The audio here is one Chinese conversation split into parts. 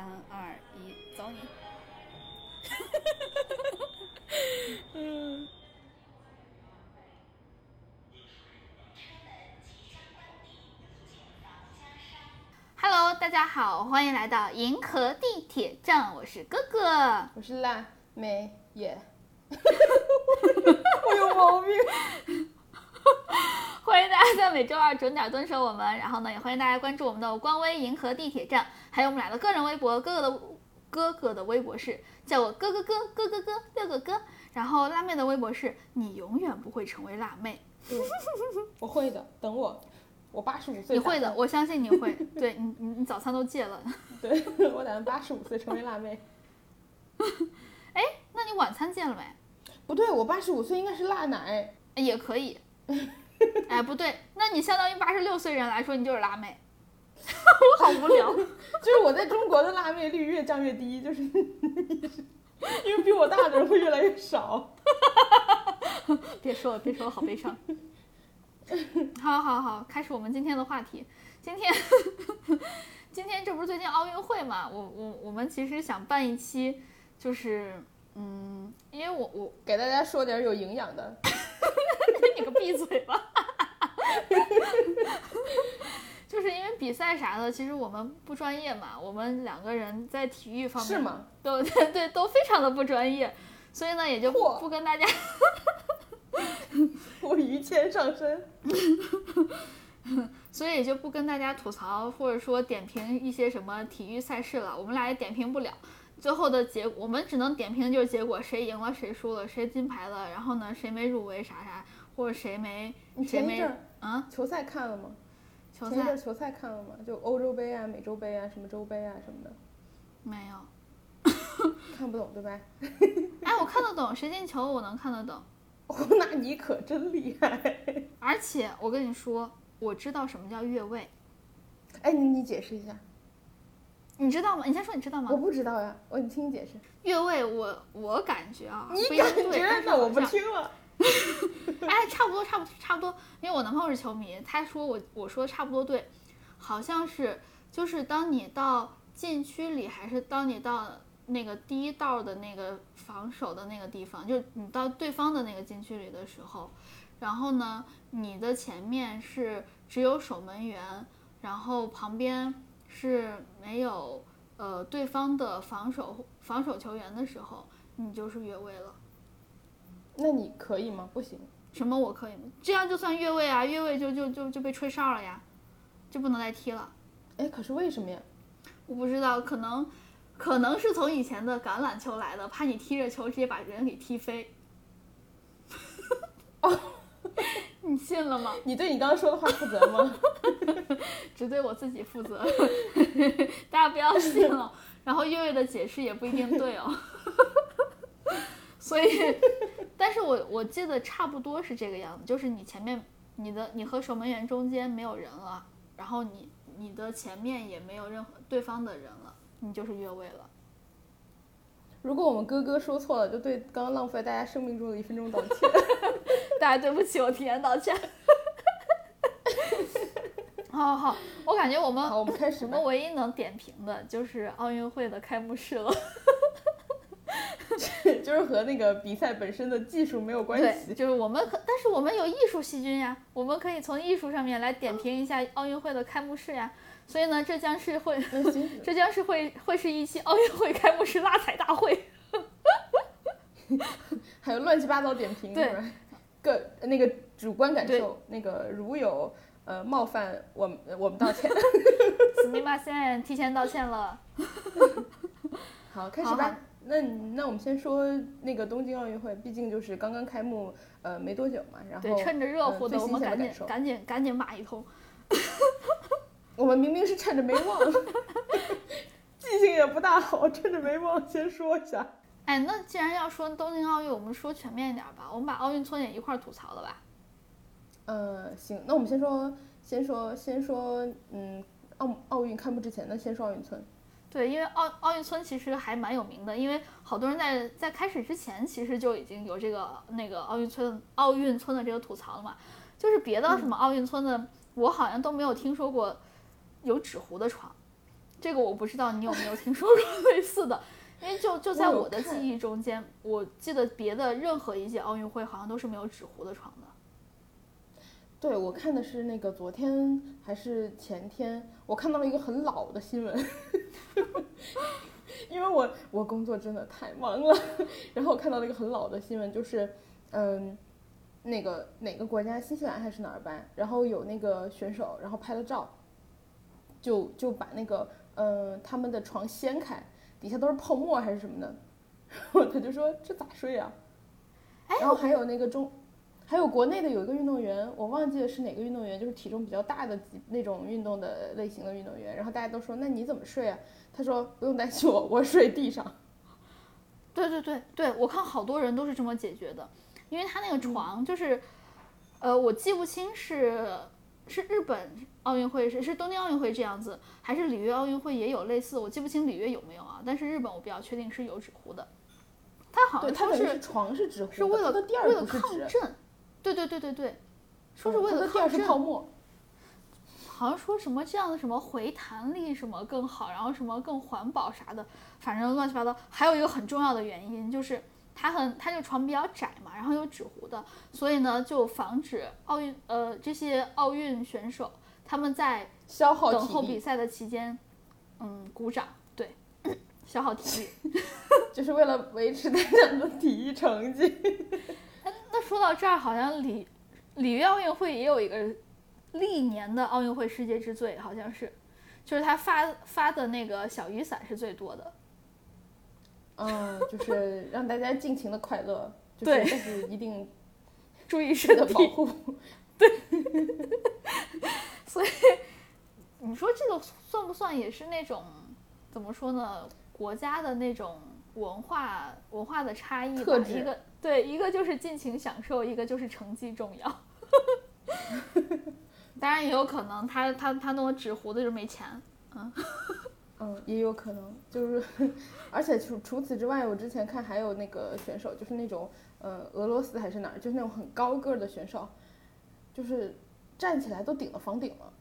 三二一，走你！嗯，Hello，大家好，欢迎来到银河地铁站，我是哥哥。我是辣妹耶，我有毛病。欢迎大家在每周二准点蹲守我们，然后呢，也欢迎大家关注我们的官微银河地铁站，还有我们俩的个人微博。哥哥的哥哥的微博是叫我哥哥哥哥哥哥六个哥，然后辣妹的微博是你永远不会成为辣妹，嗯 我会的，等我，我八十五岁，你会的，我相信你会。对你你你早餐都戒了，对我打算八十五岁成为辣妹。哎，那你晚餐戒了没？不对，我八十五岁应该是辣奶。也可以。哎，不对，那你相当于八十六岁人来说，你就是辣妹。我好无聊。就是我在中国的辣妹率越降越低，就是因为比我大的人会越来越少。别说了，别说了，好悲伤。好好好，开始我们今天的话题。今天，今天这不是最近奥运会嘛？我我我们其实想办一期，就是嗯，因为我我给大家说点有营养的。你个闭嘴吧！就是因为比赛啥的，其实我们不专业嘛，我们两个人在体育方面是吗？都对对都非常的不专业，所以呢也就不不跟大家我于谦上身。所以也就不跟大家吐槽或者说点评一些什么体育赛事了，我们俩也点评不了。最后的结，我们只能点评就是结果，谁赢了，谁输了，谁金牌了，然后呢，谁没入围啥啥，或者谁没你谁没啊球赛看了吗？球赛前一阵球赛看了吗？就欧洲杯啊、美洲杯啊、什么洲杯啊什么的，没有。看不懂对吧？哎，我看得懂，谁进球我能看得懂，哦，那你可真厉害！而且我跟你说，我知道什么叫越位，哎，你你解释一下，你知道吗？你先说你知道吗我？不知道呀，我你听你解释。越位我我感觉啊，你感觉那我不听了。哎，差不多，差不多，差不多。因为我男朋友是球迷，他说我我说差不多对，好像是就是当你到禁区里，还是当你到那个第一道的那个防守的那个地方，就是你到对方的那个禁区里的时候，然后呢，你的前面是只有守门员，然后旁边是没有呃对方的防守防守球员的时候，你就是越位了。那你可以吗？不行。什么我可以吗？这样就算越位啊，越位就就就就被吹哨了呀，就不能再踢了。哎，可是为什么呀？我不知道，可能可能是从以前的橄榄球来的，怕你踢着球直接把人给踢飞。哦，你信了吗？你对你刚刚说的话负责吗？只对我自己负责，大家不要信了。然后越位的解释也不一定对哦。所以，但是我我记得差不多是这个样子，就是你前面你的你和守门员中间没有人了，然后你你的前面也没有任何对方的人了，你就是越位了。如果我们哥哥说错了，就对刚刚浪费大家生命中的一分钟道歉。大家对不起，我提前道歉。好好好，我感觉我们，我们开始我们。唯一能点评的就是奥运会的开幕式了。就是和那个比赛本身的技术没有关，系。就是我们可，但是我们有艺术细菌呀，我们可以从艺术上面来点评一下奥运会的开幕式呀。所以呢，这将是会，这将是会会是一期奥运会开幕式拉踩大会。还有乱七八糟点评，对是吧？个那个主观感受，那个如有呃冒犯，我们我们道歉。死密马线提前道歉了。好，开好始吧。那那我们先说那个东京奥运会，毕竟就是刚刚开幕，呃，没多久嘛。然后对，趁着热乎的，我们赶紧赶紧赶紧骂一通。我们明明是趁着没忘，记性也不大好，趁着没忘先说一下。哎，那既然要说东京奥运，我们说全面一点吧，我们把奥运村也一块儿吐槽了吧。呃，行，那我们先说，先说，先说，嗯，奥奥运开幕之前的，先说奥运村。对，因为奥奥运村其实还蛮有名的，因为好多人在在开始之前其实就已经有这个那个奥运村奥运村的这个吐槽了嘛，就是别的什么奥运村的，我好像都没有听说过有纸糊的床，这个我不知道你有没有听说过类似的，因为就就在我的记忆中间，我记得别的任何一届奥运会好像都是没有纸糊的床的。对，我看的是那个昨天还是前天，我看到了一个很老的新闻，因为我我工作真的太忙了，然后我看到了一个很老的新闻，就是嗯，那个哪个国家新西兰还是哪儿吧，然后有那个选手，然后拍了照，就就把那个嗯他们的床掀开，底下都是泡沫还是什么的，然 后他就说这咋睡啊？然后还有那个中。还有国内的有一个运动员，我忘记了是哪个运动员，就是体重比较大的那种运动的类型的运动员。然后大家都说，那你怎么睡啊？他说不用担心我，我睡地上。对对对对，我看好多人都是这么解决的，因为他那个床就是，呃，我记不清是是日本奥运会是是东京奥运会这样子，还是里约奥运会也有类似，我记不清里约有没有啊，但是日本我比较确定是有纸糊的，他好，像说是床是纸糊的，是为了为了抗震，对对对对对，说是嗯为了它的垫儿是抗震，泡沫。好像说什么这样的什么回弹力什么更好，然后什么更环保啥的，反正乱七八糟。还有一个很重要的原因就是它很它这个床比较窄嘛，然后有纸糊的，所以呢就防止奥运呃这些奥运选手他们在消耗等候，比赛的期间，嗯，鼓掌，对，消耗体力。就是为了维持大家的体育成绩。那说到这儿，好像里里约奥运会也有一个历年的奥运会世界之最，好像是，就是他发发的那个小雨伞是最多的。嗯，就是让大家尽情的快乐，就是对但是一定注意是身体。的保护。对，所以你说这个算不算也是那种怎么说呢？国家的那种文化文化的差异吧特？一个对，一个就是尽情享受，一个就是成绩重要。当然也有可能他他他弄纸糊的就没钱。嗯，也有可能，就是，而且除除此之外，我之前看还有那个选手，就是那种，呃，俄罗斯还是哪儿，就是那种很高个儿的选手，就是站起来都顶到房顶了。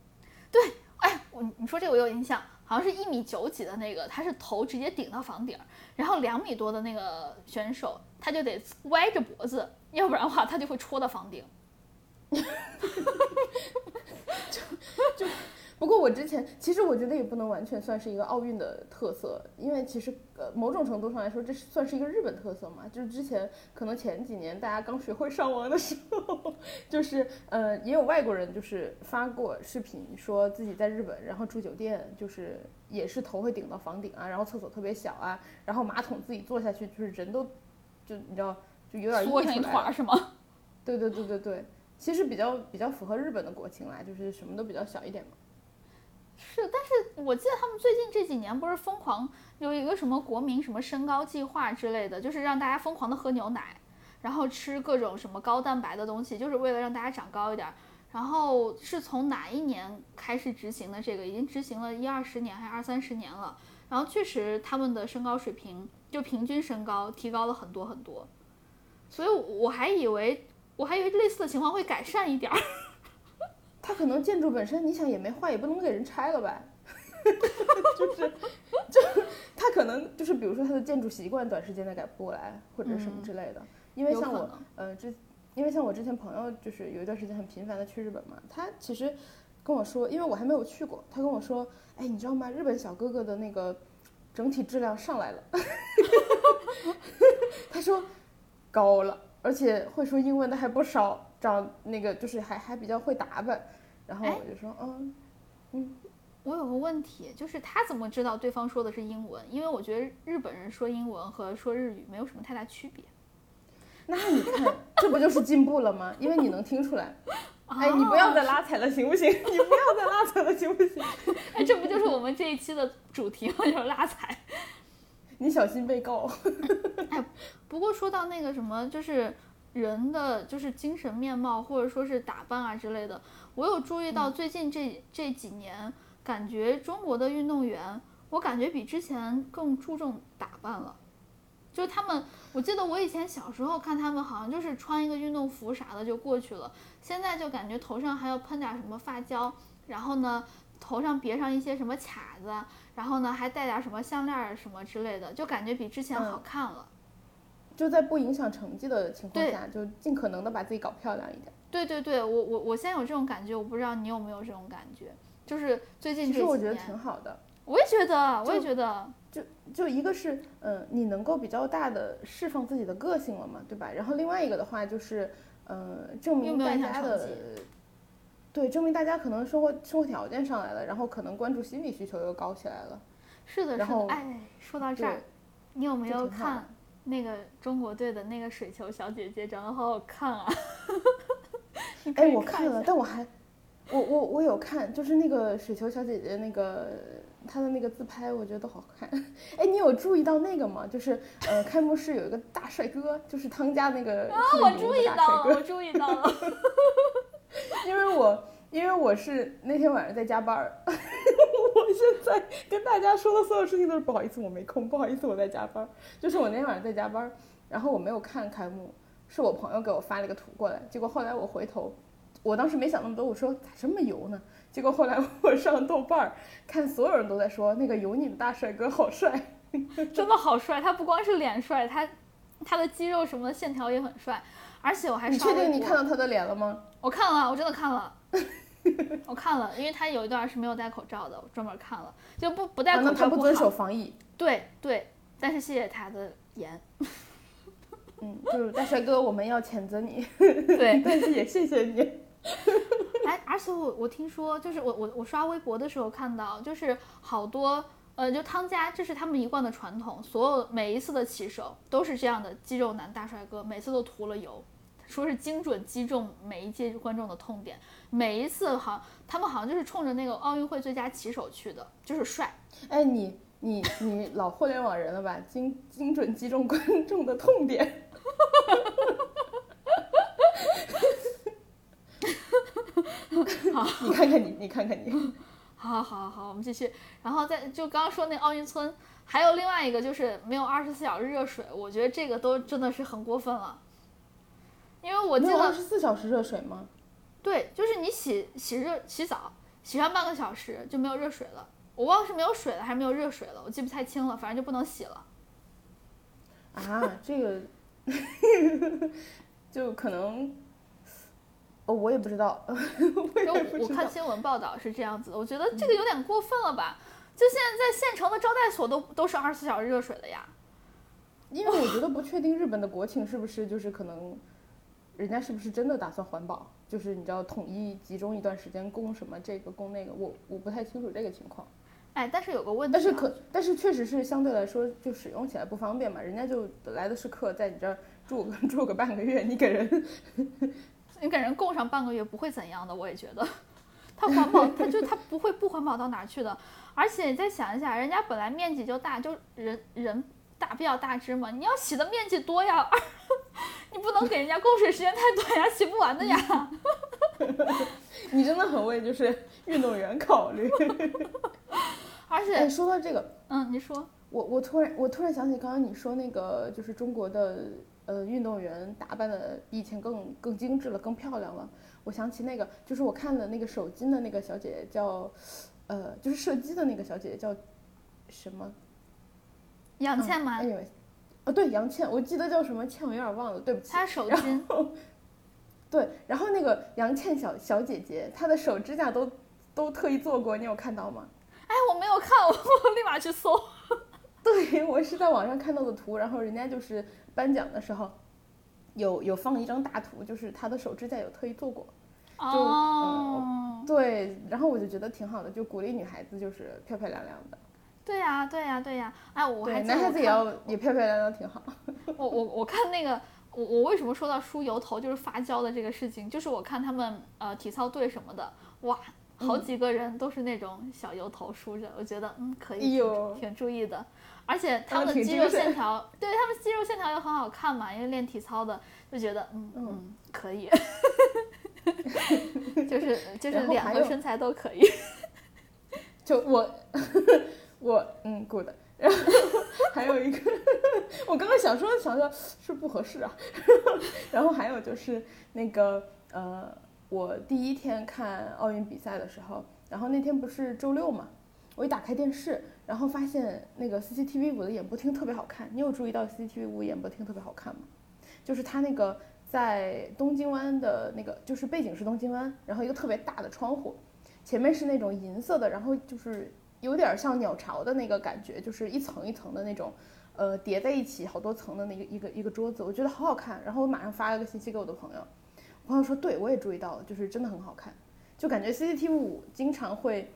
对哎，我你说这个我有印象，好像是一米九几的那个，他是头直接顶到房顶，然后两米多的那个选手，他就得歪着脖子，要不然的话他就会戳到房顶。不过我之前其实我觉得也不能完全算是一个奥运的特色，因为其实呃某种程度上来说，这是算是一个日本特色嘛。就是之前可能前几年大家刚学会上网的时候，就是呃也有外国人就是发过视频说自己在日本，然后住酒店，就是也是头会顶到房顶啊，然后厕所特别小啊，然后马桶自己坐下去就是人都就你知道就有点缩成一团儿是吗？对对对对对，其实比较比较符合日本的国情啦，就是什么都比较小一点嘛。是，但是我记得他们最近这几年不是疯狂有一个什么国民什么身高计划之类的，就是让大家疯狂的喝牛奶，然后吃各种什么高蛋白的东西，就是为了让大家长高一点。然后是从哪一年开始执行的？这个已经执行了一二十年还是二三十年了。然后确实他们的身高水平就平均身高提高了很多很多，所以我还以为我还以为类似的情况会改善一点儿。它可能建筑本身，你想也没坏，也不能给人拆了呗。就是，就他可能就是，比如说他的建筑习惯短时间内改不过来，或者什么之类的。因为像我呃，之，因为像我之前朋友就是有一段时间很频繁的去日本嘛，他其实跟我说，因为我还没有去过，他跟我说，哎，你知道吗？日本小哥哥的那个整体质量上来了。他说高了，而且会说英文的还不少，长那个就是还还比较会打扮。然后哎我就说，嗯嗯，我有个问题，就是他怎么知道对方说的是英文？因为我觉得日本人说英文和说日语没有什么太大区别。那你看，这不就是进步了吗？因为你能听出来。哎，你不要再拉踩了，行不行？你不要再拉踩了，行不行？哎，这不就是我们这一期的主题吗？就是拉踩。你小心被告。不过说到那个什么，就是人的就是精神面貌或者说是打扮啊之类的，我有注意到最近这、这几年，感觉中国的运动员，我感觉比之前更注重打扮了。就是他们，我记得我以前小时候看他们，好像就是穿一个运动服啥的就过去了。现在就感觉头上还要喷点什么发胶，然后呢，头上别上一些什么卡子，然后呢还戴点什么项链儿什么之类的，就感觉比之前好嗯看了。就在不影响成绩的情况下，就尽可能的把自己搞漂亮一点。对对对，我我我现在有这种感觉，我不知道你有没有这种感觉，就是最近这其实我觉得挺好的。我也觉得，我也觉得，就就一个是，嗯、你能够比较大的释放自己的个性了嘛，对吧？然后另外一个的话就是，呃，证明大家的对，证明大家可能生活生活条件上来了，然后可能关注心理需求又高起来了。是的，是的。哎，说到这儿，你有没有看那个中国队的那个水球小姐姐，长得好好看啊？哎，以我看了，但我还，我我我有看，就是那个水球小姐姐那个她的那个自拍，我觉得都好看。哎，你有注意到那个吗？就是呃，开幕式有一个大帅哥，就是汤家那个啊，我注意到了，我注意到了。因为我因为我是那天晚上在加班儿，我现在跟大家说的所有事情都是不好意思，我没空，不好意思，我在加班儿。就是我那天晚上在加班儿，然后我没有看开幕，是我朋友给我发了一个图过来，结果后来我回头，我当时没想那么多，我说咋这么油呢？结果后来我上豆瓣儿看，所有人都在说那个油腻的大帅哥好帅。真的好帅，他不光是脸帅，他他的肌肉什么的线条也很帅，而且我还你确刷微博定你看到他的脸了吗？我看了，我真的看了，我看了，因为他有一段是没有戴口罩的，我专门看了，就不不戴啊，口那他不遵罩不好守防疫。对对，但是谢谢他的颜，嗯，就是大帅哥，我们要谴责你，对，但是也谢谢你。哎，而且我我听说，就是我我我刷微博的时候看到，就是好多呃，就汤家，这是他们一贯的传统，所有每一次的骑手都是这样的肌肉男大帅哥，每次都涂了油，说是精准击中每一届观众的痛点，每一次好他们好像就是冲着那个奥运会最佳骑手去的，就是帅。哎，你你你老互联网人了吧？精精准击中观众的痛点。好 你看看你，你看看你，好好好好，我们继续。然后再就刚刚说那奥运村，还有另外一个就是没有二十四小时热水，我觉得这个都真的是很过分了。因为我记得二十四小时热水吗？对，就是你洗洗热洗澡，洗上半个小时就没有热水了。我忘了是没有水了还是没有热水了，我记不太清了，反正就不能洗了。啊，这个 就可能，哦，我也不知道，我就也不知道。我看新闻报道是这样子的，我觉得这个有点过分了吧？就现在在县城的招待所都都是二十四小时热水的呀。因为我觉得不确定日本的国情是不是就是可能，人家是不是真的打算环保，就是你知道统一集中一段时间供什么这个供那个，我我不太清楚这个情况。哎，但是有个问题、啊，但是可但是确实是相对来说就使用起来不方便嘛，人家就来的是客，在你这儿住个 住个半个月，你给人你给人供上半个月不会怎样的，我也觉得，它环保，它就它不会不环保到哪儿去的。而且你再想一下，人家本来面积就大，就人人大比较大只嘛，你要洗的面积多呀，你不能给人家供水时间太短呀，洗不完的呀。你真的很为就是运动员考虑。而且，哎，说到这个，嗯，你说，我我突然我突然想起刚刚你说那个就是中国的呃运动员打扮的比以前更更精致了，更漂亮了。我想起那个就是我看的那个手机的那个小姐姐叫，呃，就是射击的那个小姐姐叫什么？杨倩吗？哎呦，哦对，杨倩，我记得叫什么倩，我有点忘了，对不起。她手然巾，对，然后那个杨倩小小姐姐，她的手指甲都都特意做过，你有看到吗？哎，我没有看，我我立马去搜。对，我是在网上看到的图，然后人家就是颁奖的时候，有有放一张大图，就是他的手指甲有特意做过。哦，对，然后我就觉得挺好的，就鼓励女孩子就是漂漂亮亮的。对呀、对呀、对呀、哎，我还男孩子也要也漂漂亮亮挺好。我我我看那个，我我为什么说到梳油头就是发胶的这个事情，就是我看他们呃体操队什么的，哇，好嗯。几个人都是那种小油头梳着，我觉得嗯可以哎挺注意的，而且他他们的肌肉线 条，对他们肌肉线条又很好看嘛，因为练体操的就觉得嗯嗯。嗯可以，就是就是然后还有脸和身材都可以，就我我嗯 good，然后还有一个，我刚刚想说想说是不合适啊，然后还有就是那个呃，我第一天看奥运比赛的时候，然后那天不是周六嘛，我一打开电视，然后发现那个 CCTV 五的演播厅特别好看。你有注意到 CCTV 五演播厅特别好看吗？就是它那个在东京湾的那个，就是背景是东京湾，然后一个特别大的窗户，前面是那种银色的，然后就是有点像鸟巢的那个感觉，就是一层一层的那种，呃，叠在一起好多层的那个一个一个桌子，我觉得好好看。然后我马上发了个信息给我的朋友，我朋友说对我也注意到了，就是真的很好看。就感觉 CCTV 五经常会，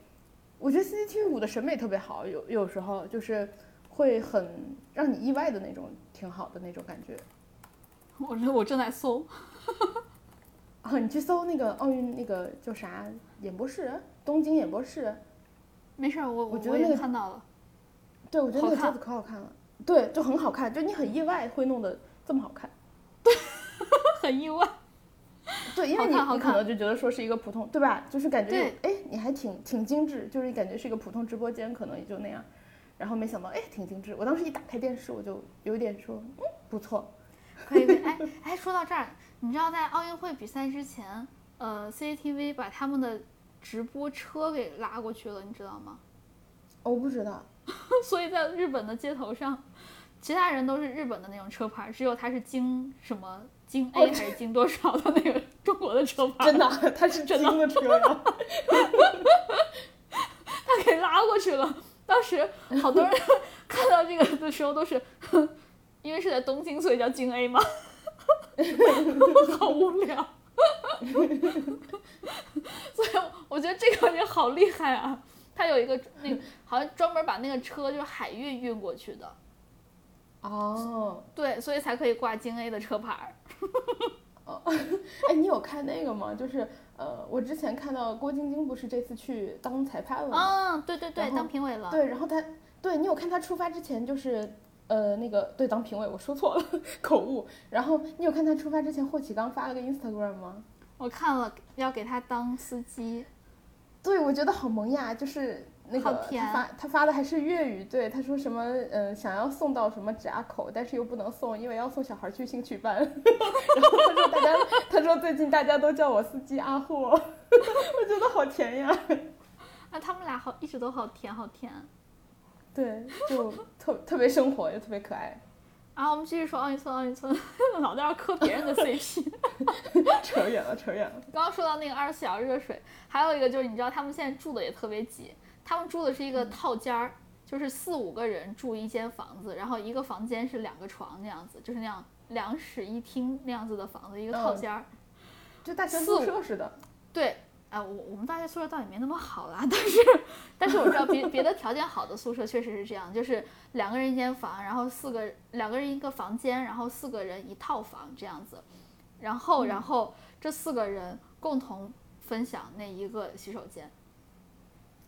我觉得 CCTV 五的审美特别好，有有时候就是会很让你意外的那种，挺好的那种感觉。我我正在搜，啊，你去搜那个奥运那个叫啥演播室，东京演播室，没事儿，我我觉得那个看到了，对我觉得那个桌子可好看了，对，就很好看，就你很意外会弄得这么好看。对 很意外。对，因为你你可能就觉得说是一个普通，对吧？就是感觉哎，你还挺挺精致，就是感觉是一个普通直播间，可能也就那样。然后没想到哎，挺精致。我当时一打开电视，我就有点说，嗯，不错。可以可以，哎哎，说到这儿，你知道在奥运会比赛之前，呃，CCTV 把他们的直播车给拉过去了，你知道吗？哦我不知道，所以在日本的街头上，其他人都是日本的那种车牌，只有他是京什么京 A 哦还是京多少的那个 中国的车牌，真的，它是真的车呀。他给拉过去了。当时好多人 看到这个的时候都是，因为是在东京，所以叫京 A 嘛，好无聊。所以我觉得这个也好厉害啊！他有一个那个好像专门把那个车就是海运运过去的，哦，对，所以才可以挂京 A 的车牌儿。哦哎，你有看那个吗？就是呃，我之前看到郭晶晶不是这次去当裁判了吗？啊，对对对，当评委了。对，然后他对你有看他出发之前就是呃那个对当评委，我说错了，口误。然后你有看他出发之前霍启刚发了个 Instagram 吗？我看了，要给他当司机。对，我觉得好萌呀，就是那个发他发的还是粤语，对，他说什么呃想要送到什么闸口，但是又不能送，因为要送小孩去兴趣班。然后他说大家他说最近大家都叫我司机阿货，我觉得好甜呀。啊，他们俩好，一直都好甜，好甜。对，就特特别生活又特别可爱。然后我们继续说奥运村，奥运村，老在那磕别人的 CP。扯远了，扯远了。刚刚说到那个二十四小时热水，还有一个就是你知道他们现在住的也特别挤，他们住的是一个套间儿，就是四五个人住一间房子，然后一个房间是两个床那样子，就是那样两室一厅那样子的房子，一个套嗯间儿。就大学宿舍似的。对，啊、我我们大学宿舍倒也没那么好啦，但是但是我知道别别的条件好的宿舍确实是这样，就是两个人一间房，然后四个两个人一个房间，然后四个人一套房这样子，然后然后这四个人共同分享那一个洗手间。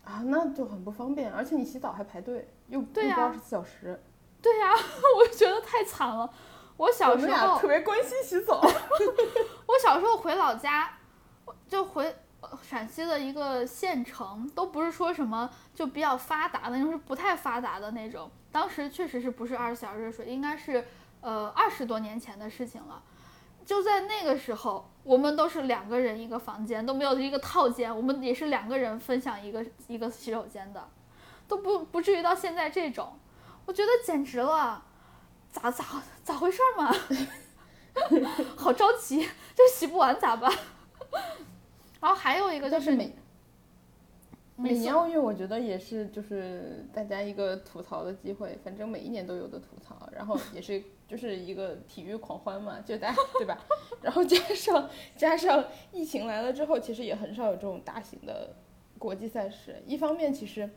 啊，那就很不方便，而且你洗澡还排队，又对呀又不二十四小时。对呀、我就觉得太惨了。我小时候特别关心洗澡。我小时候回老家，就回呃陕西的一个县城，都不是说什么就比较发达的那种，是不太发达的那种。当时确实是不是二十四小时热水，应该是呃二十多年前的事情了。就在那个时候，我们都是两个人一个房间，都没有一个套间，我们也是两个人分享一个一个洗手间的，都不不至于到现在这种。我觉得简直了，咋咋咋回事嘛？好着急，这洗不完咋办？然后还有一个就是是每每年奥运，我觉得也是就是大家一个吐槽的机会，反正每一年都有的吐槽，然后也是 就是一个体育狂欢嘛，就大家对吧？然后加上加上疫情来了之后，其实也很少有这种大型的国际赛事。一方面，其实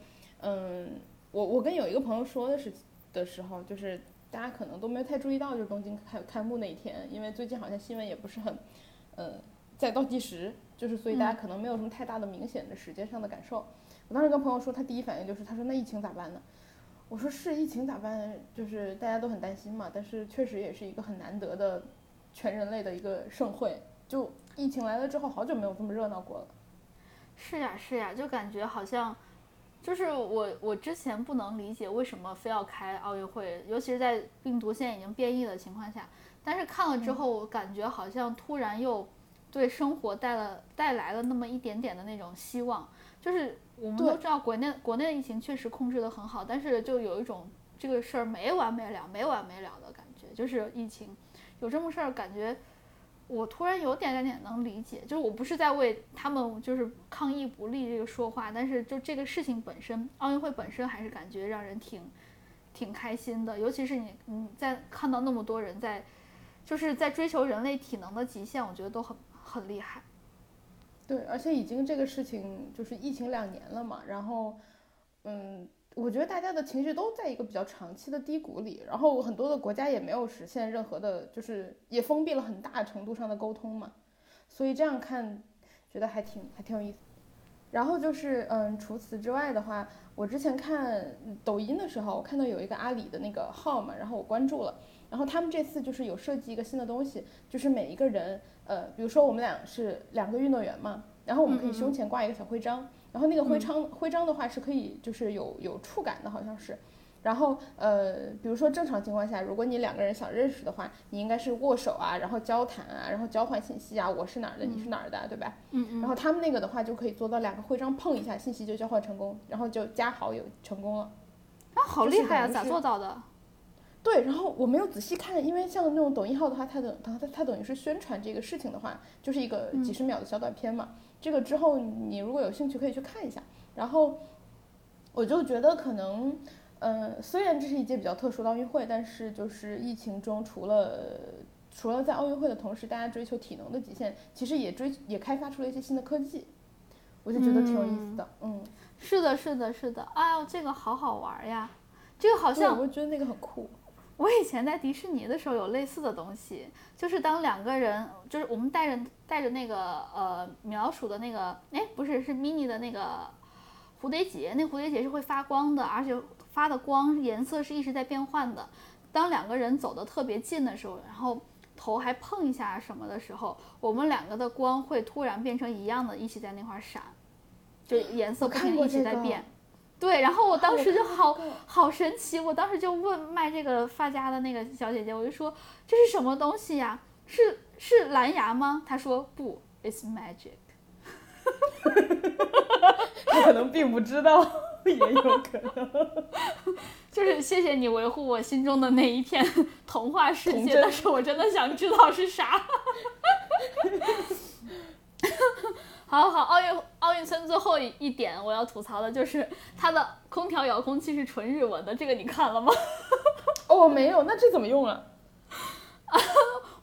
嗯，我我跟有一个朋友说的是的时候，就是大家可能都没有太注意到，就是东京开开幕那一天，因为最近好像新闻也不是很嗯在倒计时，就是所以大家可能没有什么太大的明显的时间上的感受。我当时跟朋友说，他第一反应就是他说那疫情咋办呢？我说是疫情咋办？就是大家都很担心嘛，但是确实也是一个很难得的全人类的一个盛会。就疫情来了之后，好久没有这么热闹过了。是呀是呀，就感觉好像，就是我我之前不能理解为什么非要开奥运会，尤其是在病毒现在已经变异的情况下。但是看了之后，我感觉好像突然又对生活带了带来了那么一点点的那种希望。就是我们都知道国内国内的疫情确实控制的很好，但是就有一种这个事儿没完没了、没完没了的感觉，就是疫情。有这么事儿，感觉我突然有点点点能理解，就是我不是在为他们就是抗疫不利这个说话，但是就这个事情本身，奥运会本身还是感觉让人挺挺开心的，尤其是你你在看到那么多人在就是在追求人类体能的极限，我觉得都很很厉害。对，而且已经这个事情就是疫情两年了嘛，然后，嗯，我觉得大家的情绪都在一个比较长期的低谷里，然后很多的国家也没有实现任何的，就是也封闭了很大程度上的沟通嘛，所以这样看，觉得还挺还挺有意思。然后就是，嗯，除此之外的话，我之前看抖音的时候，我看到有一个阿里的那个号嘛，然后我关注了，然后他们这次就是有设计一个新的东西，就是每一个人。呃，比如说我们俩是两个运动员嘛，然后我们可以胸前挂一个小徽章，然后那个徽章徽章的话是可以就是有有触感的，好像是。然后呃，比如说正常情况下，如果你两个人想认识的话，你应该是握手啊，然后交谈啊，然后交换信息啊，我是哪儿的，你是哪儿的，对吧？嗯嗯。然后他们那个的话就可以做到两个徽章碰一下，信息就交换成功，然后就加好友成功了。啊，好厉害啊！咋做到的？对，然后我没有仔细看，因为像那种抖音号的话，它等它它等于是宣传这个事情的话，就是一个几十秒的小短片嘛。这个之后你如果有兴趣可以去看一下。然后我就觉得可能，呃，虽然这是一届比较特殊的奥运会，但是就是疫情中除了除了在奥运会的同时，大家追求体能的极限，其实也追也开发出了一些新的科技，我就觉得挺有意思的。嗯，是的，是的，是的。哎呦，这个好好玩呀！这个好像我觉得那个很酷。我以前在迪士尼的时候有类似的东西，就是当两个人，就是我们带着带着那个呃米老鼠的那个，哎，不是是 mini 的那个蝴蝶结，那蝴蝶结是会发光的，而且发的光颜色是一直在变换的。当两个人走得特别近的时候，然后头还碰一下什么的时候，我们两个的光会突然变成一样的，一起在那块闪，就颜色不停一直在变。对，然后我当时就好好神奇，我当时就问卖这个发夹的那个小姐姐，我就说这是什么东西呀？是是蓝牙吗？她说不，It's magic。她可能并不知道，也有可能。就是谢谢你维护我心中的那一片童话世界，但是我真的想知道是啥。好好，奥运奥运村最后一一点我要吐槽的就是它的空调遥控器是纯日文的，这个你看了吗？哦，没有，那这怎么用啊？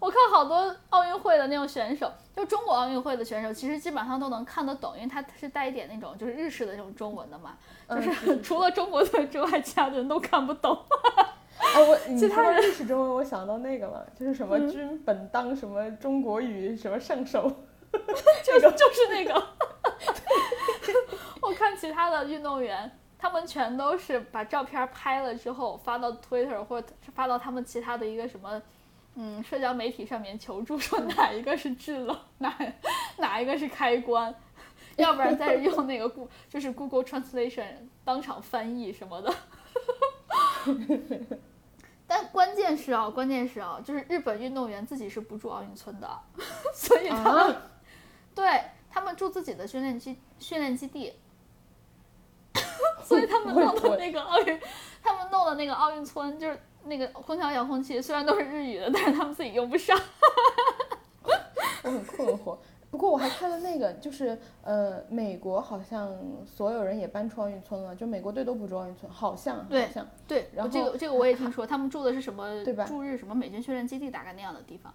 我看好多奥运会的那种选手，就中国奥运会的选手，其实基本上都能看得懂，因为他是带一点那种就是日式的那种中文的嘛，就是 除了中国队之外，其他的人都看不懂。哦，我其他日式中文，我想到那个了，就是什么军本当什么中国语什么圣手。就就是那个，我看其他的运动员，他们全都是把照片拍了之后发到 Twitter 或者发到他们其他的一个什么，嗯，社交媒体上面求助，说哪一个是制冷，哪哪一个是开关，要不然再用那个 Go 就是 Google Translation 当场翻译什么的。但关键是啊，关键是啊，就是日本运动员自己是不住奥运村的，所以他们。对他们住自己的训练基训练基地，所以他们弄的那个奥运，他们弄的那个奥运村就是那个空调遥控器，虽然都是日语的，但是他们自己用不上。我很困惑。不过我还看了那个，就是呃，美国好像所有人也搬出奥运村了，就美国队都不住奥运村，好像好像对。然后这个这个我也听说，他们住的是什么对吧？驻日什么美军训练基地，大概那样的地方。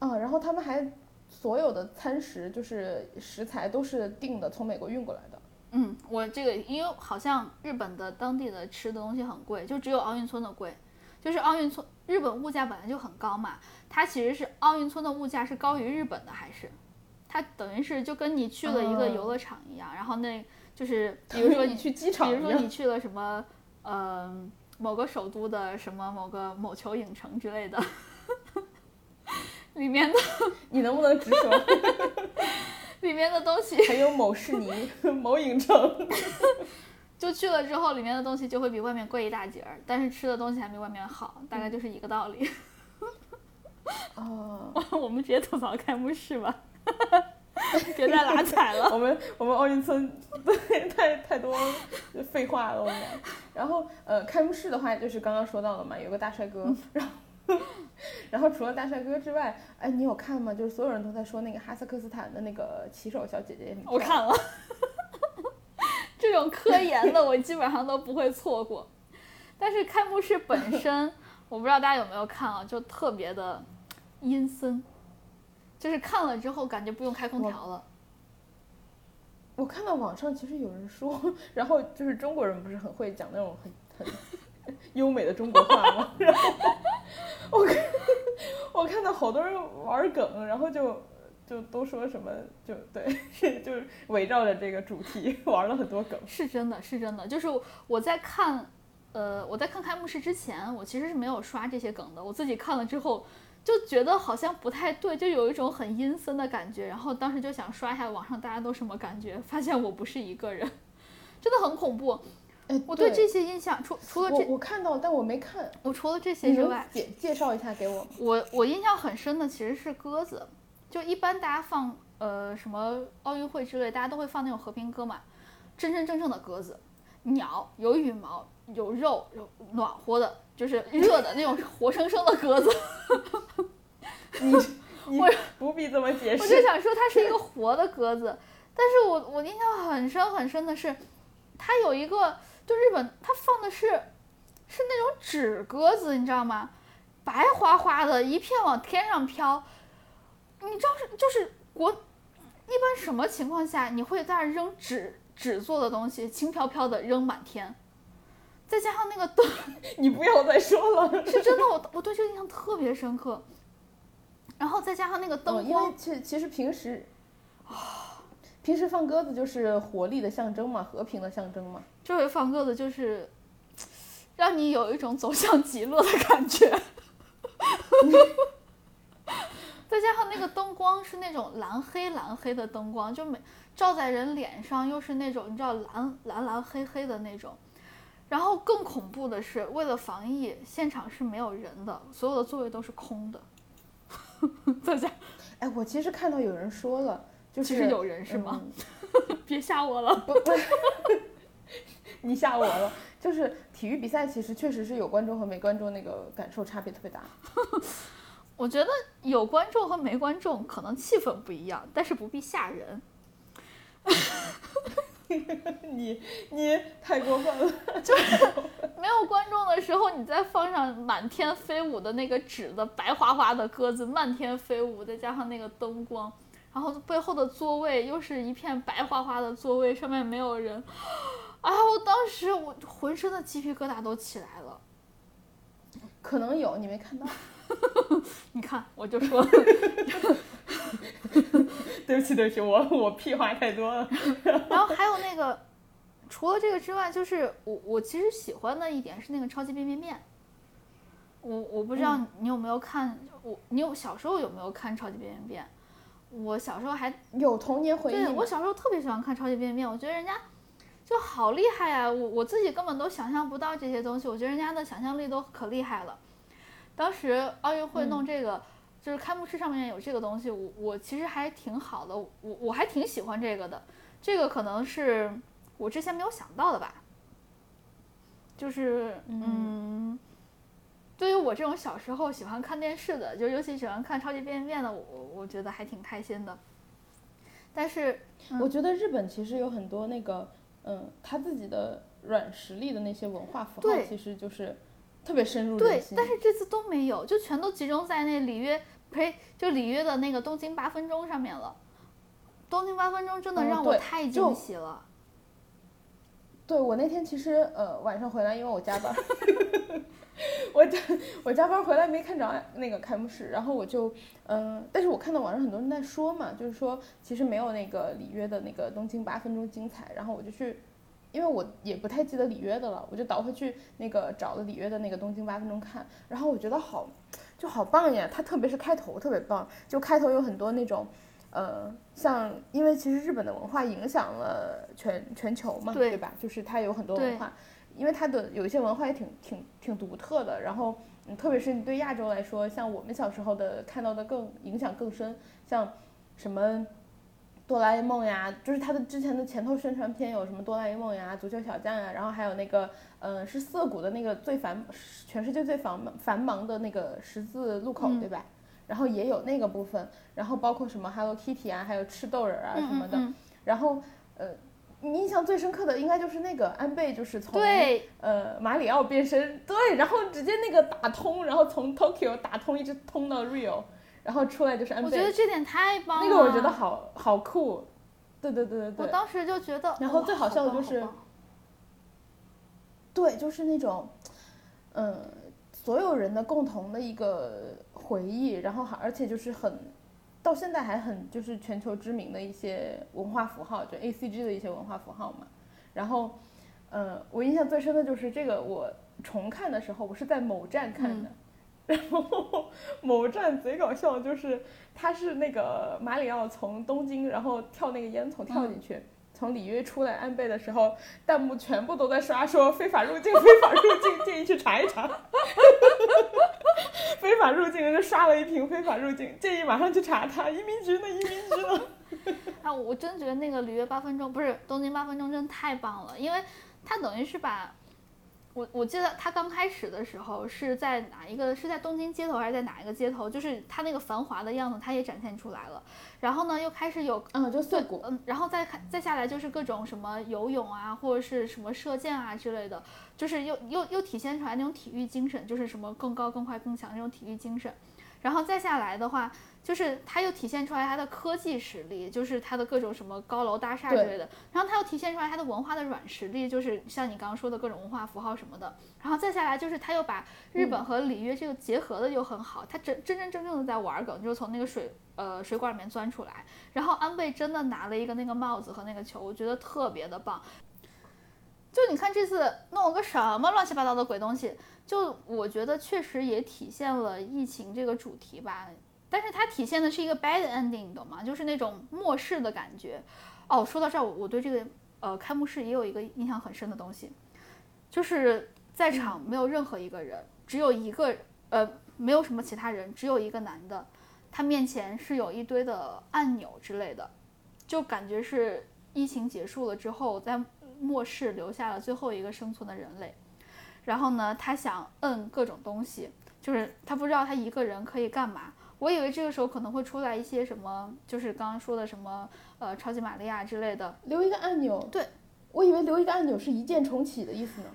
嗯，然后他们还。所有的餐食就是食材都是订的，从美国运过来的。嗯，我这个因为好像日本的当地的吃的东西很贵，就只有奥运村的贵。就是奥运村，日本物价本来就很高嘛，它其实是奥运村的物价是高于日本的，还是？它等于是就跟你去了一个游乐场一样，然后那就是 比如说你去机场，比如说你去了什么呃某个首都的什么某个某球影城之类的。里面的 你能不能直说？里面的东西还有某士尼、某影城，就去了之后，里面的东西就会比外面贵一大截儿，但是吃的东西还没外面好，大概就是一个道理。哦，我们直接吐槽开幕式吧。别再拉 踩了。我们我们奥运村对太太多废话了，我们。然后呃，开幕式的话就是刚刚说到了嘛，有个大帅哥，然后然后除了大帅哥之外，哎，你有看吗？就是所有人都在说那个哈萨克斯坦的那个骑手小姐姐，我看了。这种科研的我基本上都不会错过，但是开幕式本身，我不知道大家有没有看啊，就特别的阴森，就是看了之后感觉不用开空调了。我看到网上其实有人说，然后就是中国人不是很会讲那种很很 优美的中国话吗？然后我看我看到好多人玩梗，然后就。就都说什么就对，是 就是围绕着这个主题 玩了很多梗。是真的，是真的。就是我在看，呃，我在看开幕式之前，我其实是没有刷这些梗的。我自己看了之后，就觉得好像不太对，就有一种很阴森的感觉。然后当时就想刷一下网上大家都什么感觉，发现我不是一个人，真的很恐怖。哎，我对这些印象，除除了这，我看到，但我没看。我除了这些之外，介介绍一下给我。我我印象很深的其实是鸽子。就一般大家放呃什么奥运会之类，大家都会放那种和平鸽嘛，真真正正的鸽子，鸟有羽毛有肉有暖和的，就是热的那种活生生的鸽子。你我不必这么解释。我就想说它是一个活的鸽子，但是我我印象很深很深的是，它有一个就日本它放的是是那种纸鸽子，你知道吗？白花花的一片往天上飘。你知道是就是国，一般什么情况下你会在那扔纸纸做的东西，轻飘飘的扔满天，再加上那个灯，你不要再说了，是真的，我我对这个印象特别深刻。然后再加上那个灯光，因为其其实平时，平时放鸽子就是活力的象征嘛，和平的象征嘛。这回放鸽子就是，让你有一种走向极乐的感觉。再加上那个灯光是那种蓝黑蓝黑的灯光，就每照在人脸上又是那种你知道蓝蓝蓝黑黑的那种，然后更恐怖的是，为了防疫，现场是没有人的，所有的座位都是空的。大家，哎，我其实看到有人说了，就是有人是吗？别吓我了，不不，你吓我了。就是体育比赛其实确实是有观众和没观众那个感受差别特别大。我觉得有观众和没观众可能气氛不一样，但是不必吓人。你你太过分了，就是没有观众的时候，你再放上满天飞舞的那个纸的白花花的鸽子漫天飞舞，再加上那个灯光，然后背后的座位又是一片白花花的座位，上面没有人。哎呀，我当时我浑身的鸡皮疙瘩都起来了。可能有你没看到。你看，我就说，对不起，对不起，我我屁话太多了。然后还有那个，除了这个之外，就是我我其实喜欢的一点是那个超级变变变。我我不知道你有没有看，我你有小时候有没有看超级变变变？我小时候还有童年回忆。对我小时候特别喜欢看超级变变变，我觉得人家就好厉害啊！我我自己根本都想象不到这些东西，我觉得人家的想象力都可厉害了。当时奥运会弄这个，就是开幕式上面有这个东西，我我其实还挺好的，我我还挺喜欢这个的，这个可能是我之前没有想到的吧。就是嗯，对于我这种小时候喜欢看电视的，就尤其喜欢看超级变变变的，我我觉得还挺开心的。但是我觉得日本其实有很多那个嗯，他自己的软实力的那些文化符号，其实就是。特别深入对，但是这次都没有，就全都集中在那里约呸，就里约的那个东京八分钟上面了。东京八分钟真的让我太惊喜了。对，我那天其实呃晚上回来，因为我加班，我加我加班回来没看着那个开幕式，然后我就嗯，但是我看到网上很多人在说嘛，就是说其实没有那个里约的那个东京八分钟精彩，然后我就去。因为我也不太记得里约的了，我就倒回去那个找了里约的那个东京八分钟看，然后我觉得好，就好棒呀！它特别是开头特别棒，就开头有很多那种，呃，像因为其实日本的文化影响了全全球嘛，对吧？就是它有很多文化，因为它的有一些文化也挺挺挺独特的，然后嗯，特别是对亚洲来说，像我们小时候的看到的更影响更深，像什么。哆啦 A 梦呀，就是它的之前的前头宣传片有什么哆啦 A 梦呀、足球小将呀，然后还有那个，嗯，是涩谷的那个最繁，全世界最繁忙繁忙的那个十字路口，对吧？然后也有那个部分，然后包括什么 Hello Kitty 啊，还有吃豆人啊什么的，然后，呃，你印象最深刻的应该就是那个安倍，就是从对，呃马里奥变身，对，然后直接那个打通，然后从 Tokyo 打通一直通到 Rio。然后出来就是安倍，我觉得这点太棒了。那个我觉得好好酷，对对对对对。我当时就觉得，然后最好笑的就是，对，就是那种，嗯，所有人的共同的一个回忆，然后而且就是很，到现在还很就是全球知名的一些文化符号，就 A C G 的一些文化符号嘛。然后，嗯，我印象最深的就是这个，我重看的时候，我是在某站看的。然后 某站贼搞笑，就是他是那个马里奥从东京，然后跳那个烟囱跳进去，从里约出来安倍的时候，弹幕全部都在刷说非法入境，非法入境，建议去查一查。非法入境人家刷了一屏非法入境，建议马上去查他，移民局呢？移民局呢？啊，我真觉得那个里约八分钟不是东京八分钟，真的太棒了，因为他等于是把。我我记得他刚开始的时候是在哪一个？是在东京街头还是在哪一个街头？就是他那个繁华的样子，他也展现出来了。然后呢，又开始有嗯，就碎骨，嗯，然后再看再下来就是各种什么游泳啊，或者是什么射箭啊之类的，就是又又又体现出来那种体育精神，就是什么更高更快更强那种体育精神。然后再下来的话。就是它又体现出来它的科技实力，就是它的各种什么高楼大厦之类的。然后它又体现出来它的文化的软实力，就是像你刚刚说的各种文化符号什么的。然后再下来就是它又把日本和里约这个结合的又很好，它真真真正正的在玩梗，就是从那个水呃水管里面钻出来。然后安倍真的拿了一个那个帽子和那个球，我觉得特别的棒。就你看这次弄了个什么乱七八糟的鬼东西，就我觉得确实也体现了疫情这个主题吧。但是它体现的是一个 bad ending，你懂吗？就是那种末世的感觉。哦，说到这儿，我我对这个呃开幕式也有一个印象很深的东西，就是在场没有任何一个人，只有一个呃没有什么其他人，只有一个男的，他面前是有一堆的按钮之类的，就感觉是疫情结束了之后，在末世留下了最后一个生存的人类。然后呢，他想摁各种东西，就是他不知道他一个人可以干嘛。我以为这个时候可能会出来一些什么，就是刚刚说的什么，呃，超级玛利亚之类的，留一个按钮。对，我以为留一个按钮是一键重启的意思呢。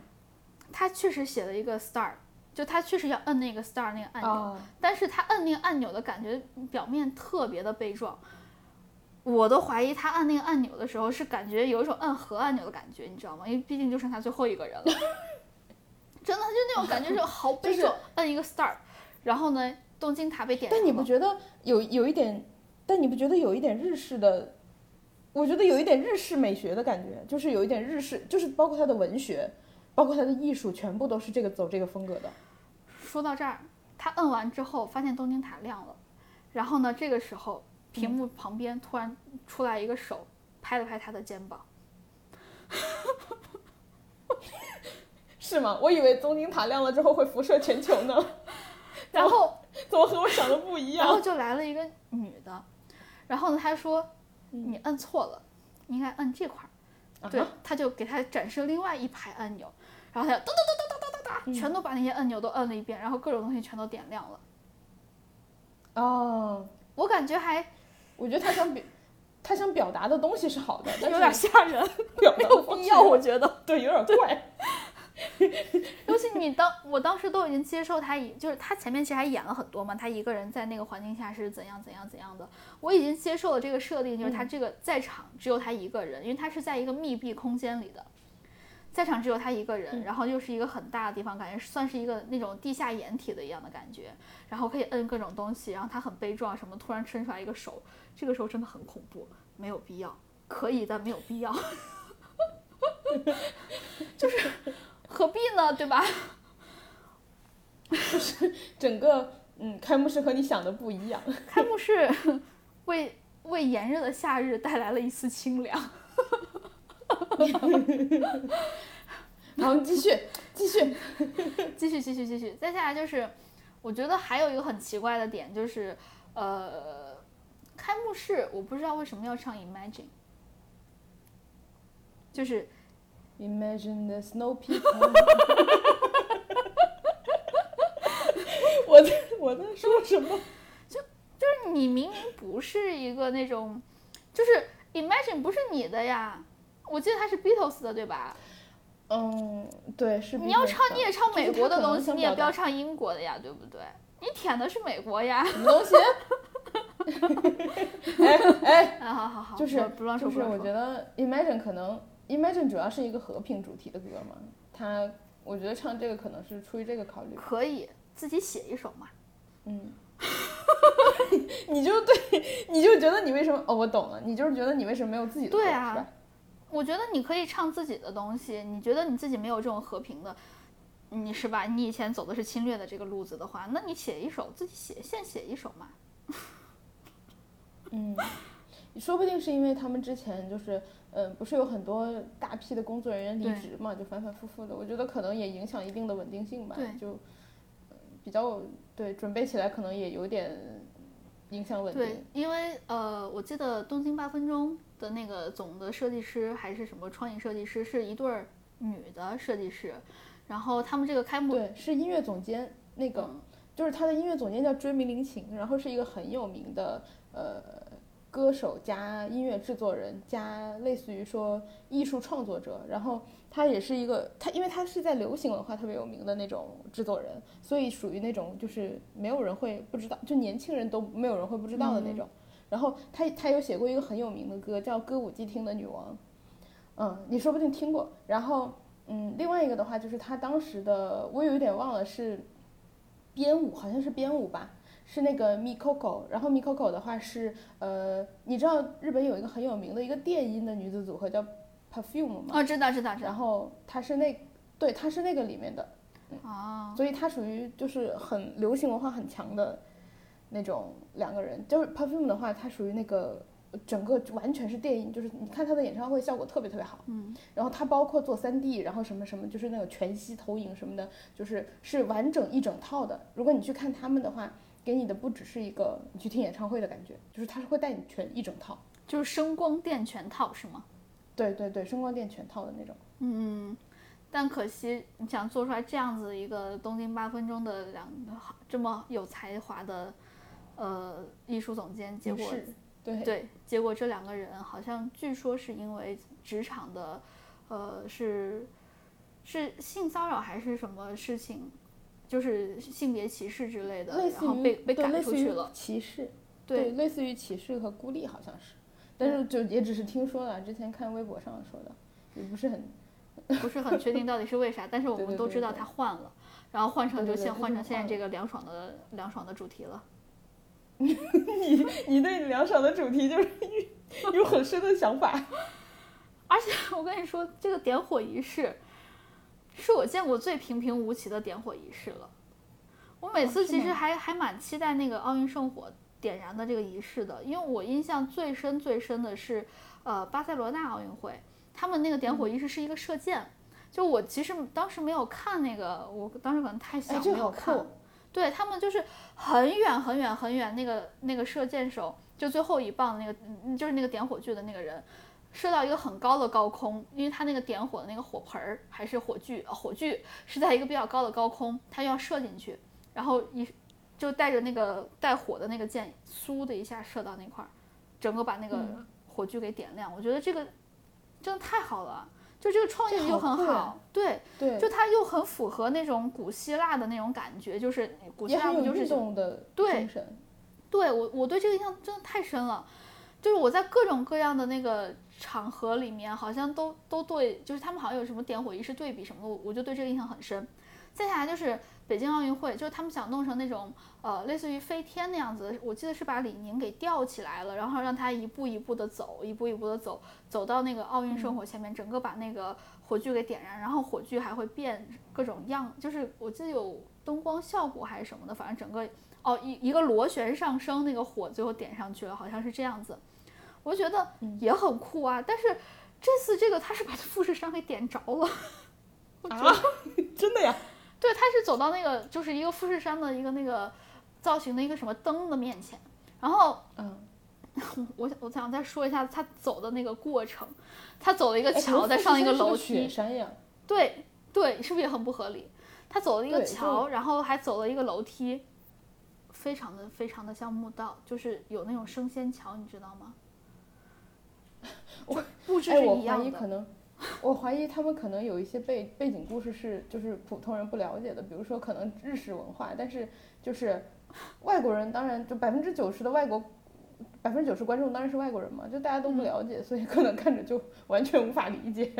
他确实写了一个 start，就他确实要摁那个 start 那个按钮，但是他摁那个按钮的感觉表面特别的悲壮，我都怀疑他按那个按钮的时候是感觉有一种按核按钮的感觉，你知道吗？因为毕竟就剩他最后一个人了，真的就那种感觉 就好悲壮，摁一个 start，然后呢？东京塔被点但你不觉得有有一点？但你不觉得有一点日式的？我觉得有一点日式美学的感觉，就是有一点日式，就是包括它的文学，包括它的艺术，全部都是这个走这个风格的。说到这儿，他摁完之后，发现东京塔亮了，然后呢，这个时候屏幕旁边突然出来一个手，拍了拍他的肩膀。是吗？我以为东京塔亮了之后会辐射全球呢。然后 怎么和我想的不一样？然后就来了一个女的，然后呢，她说你摁错了，应该摁这块儿。对，他就给她展示另外一排按钮，然后他哒哒哒哒哒哒哒，全都把那些按钮都摁了一遍，然后各种东西全都点亮了。哦，我感觉还，我觉得他想表，他想表达的东西是好的，但有点吓人，没有必要，我觉得，对，有点怪。尤其你当我当时都已经接受他，就是他前面其实还演了很多嘛，他一个人在那个环境下是怎样怎样怎样的，我已经接受了这个设定，就是他这个在场只有他一个人，因为他是在一个密闭空间里的，在场只有他一个人，然后又是一个很大的地方，感觉算是一个那种地下掩体的一样的感觉，然后可以摁各种东西，然后他很悲壮，什么突然伸出来一个手，这个时候真的很恐怖，没有必要，可以但没有必要，就是。何必呢？对吧？就 是整个嗯，开幕式和你想的不一样。开幕式为为炎热的夏日带来了一丝清凉。好，继续，继续，继续，继续，继续。再下来就是，我觉得还有一个很奇怪的点，就是呃。开幕式，我不知道为什么要唱 Imagine，就是 Imagine the snow people 我在我在说什么？就就是你明明不是一个那种，就是 Imagine 不是你的呀，我记得他是 Beatles 的对吧？嗯，对，是你要唱你也唱美国的东西，你也不要唱英国的呀，对不对？你舔的是美国呀。什么东西？哎哎，啊，好好好，就是不不乱说，就是。我觉得 Imagine 可能 Imagine 主要是一个和平主题的歌嘛，他我觉得唱这个可能是出于这个考虑。可以自己写一首嘛。嗯，你就对，你就觉得你为什么？哦，我懂了，你就是觉得你为什么没有自己的歌，对啊？我觉得你可以唱自己的东西，你觉得你自己没有这种和平的，你是吧？你以前走的是侵略的这个路子的话，那你写一首，自己写，现写一首嘛。嗯，说不定是因为他们之前就是，嗯、不是有很多大批的工作人员离职嘛，就反反复复的，我觉得可能也影响一定的稳定性吧，对。就、呃比较对准备起来可能也有点影响稳对定。，因为呃，我记得《东京八分钟》的那个总的设计师还是什么创意设计师，是一对儿女的设计师，然后他们这个开幕，对，是音乐总监那个，嗯。就是他的音乐总监叫追名林琴，然后是一个很有名的呃歌手加音乐制作人加类似于说艺术创作者，然后他也是一个他，因为他是在流行文化特别有名的那种制作人，所以属于那种就是没有人会不知道，就年轻人都没有人会不知道的那种。然后他他有写过一个很有名的歌叫《歌舞伎町的女王》，嗯，你说不定听过。然后嗯，另外一个的话就是他当时的我有一点忘了是编舞，好像是编舞吧。是那个 Mikoko，然后 Mikoko 的话是呃，你知道日本有一个很有名的一个电音的女子组合叫 Perfume 吗？哦，知道知道知道，然后她是那对，她是那个里面的，哦，所以她属于就是很流行文化很强的那种两个人。就是 Perfume 的话，她属于那个整个完全是电音，就是你看她的演唱会效果特别特别好。嗯，然后她包括做 3D，然后什么什么，就是那个全息投影什么的，就是是完整一整套的。如果你去看他们的话，给你的不只是一个你去听演唱会的感觉，就是它是会带你全一整套。就是声光电全套是吗？对对对，声光电全套的那种。嗯，但可惜你想做出来这样子一个东京八分钟的两这么有才华的呃艺术总监，结果，对对，结果这两个人好像据说是因为职场的呃是是性骚扰还是什么事情，就是性别歧视之类的，类似于然后被被赶出去了。歧视，对，类似于歧视和孤立好像是，但是就也只是听说了，之前看微博上说的，也不是很不是很确定到底是为啥，但是我们都知道对对对他换了，然后换成就现换成现在这个凉爽的凉爽的主题了。你你对凉爽的主题就是 有很深的想法。而且我跟你说，这个点火仪式是我见过最平平无奇的点火仪式了。我每次其实还还蛮期待那个奥运圣火点燃的这个仪式的，因为我印象最深最深的是，呃，巴塞罗那奥运会，他们那个点嗯火仪式是一个射箭。就我其实当时没有看那个，我当时可能太小没有看。对他们就是很远很远很远，那个那个射箭手就最后一棒的那个，嗯就是那个点火炬的那个人，射到一个很高的高空，因为他那个点火的那个火盆儿还是火炬，呃火炬是在一个比较高的高空，他要射进去，然后一就带着那个带火的那个箭，嗖的一下射到那块儿，整个把那个嗯火炬给点亮。我觉得这个真的太好了，就这个创意又很好，对。对，就它又很符合那种古希腊的那种感觉，就是古希腊不就是动的对。对我我对这个印象真的太深了，就是我在各种各样的那个场合里面，好像都都对，就是他们好像有什么点火仪式对比什么的，我我就对这个印象很深。接下来就是北京奥运会，就是他们想弄成那种呃类似于飞天那样子，我记得是把李宁给吊起来了，然后让他一步一步的走，一步一步的走，走到那个奥运圣火前面，整个把那个火炬给点燃，然后火炬还会变各种样，就是我记得有灯光效果还是什么的，反正整个哦一一个螺旋上升，那个火最后点上去了，好像是这样子，我觉得也很酷啊。但是这次这个他是把富士山给点着了。啊，真的呀？对，他是走到那个就是一个富士山的一个那个造型的一个什么灯的面前，然后嗯，我想我想再说一下他走的那个过程，他走了一个桥，再上一个楼梯，山呀，对对，是不是也很不合理？他走了一个桥，然后还走了一个楼梯，非常的非常的像墓道，就是有那种升仙桥，你知道吗？我布置哎，我怀是一样的，疑可能，我怀疑他们可能有一些背背景故事是就是普通人不了解的，比如说可能日式文化，但是就是外国人，当然就百分之九十的外国。百分之九十观众当然是外国人嘛，就大家都不嗯了解，所以可能看着就完全无法理解。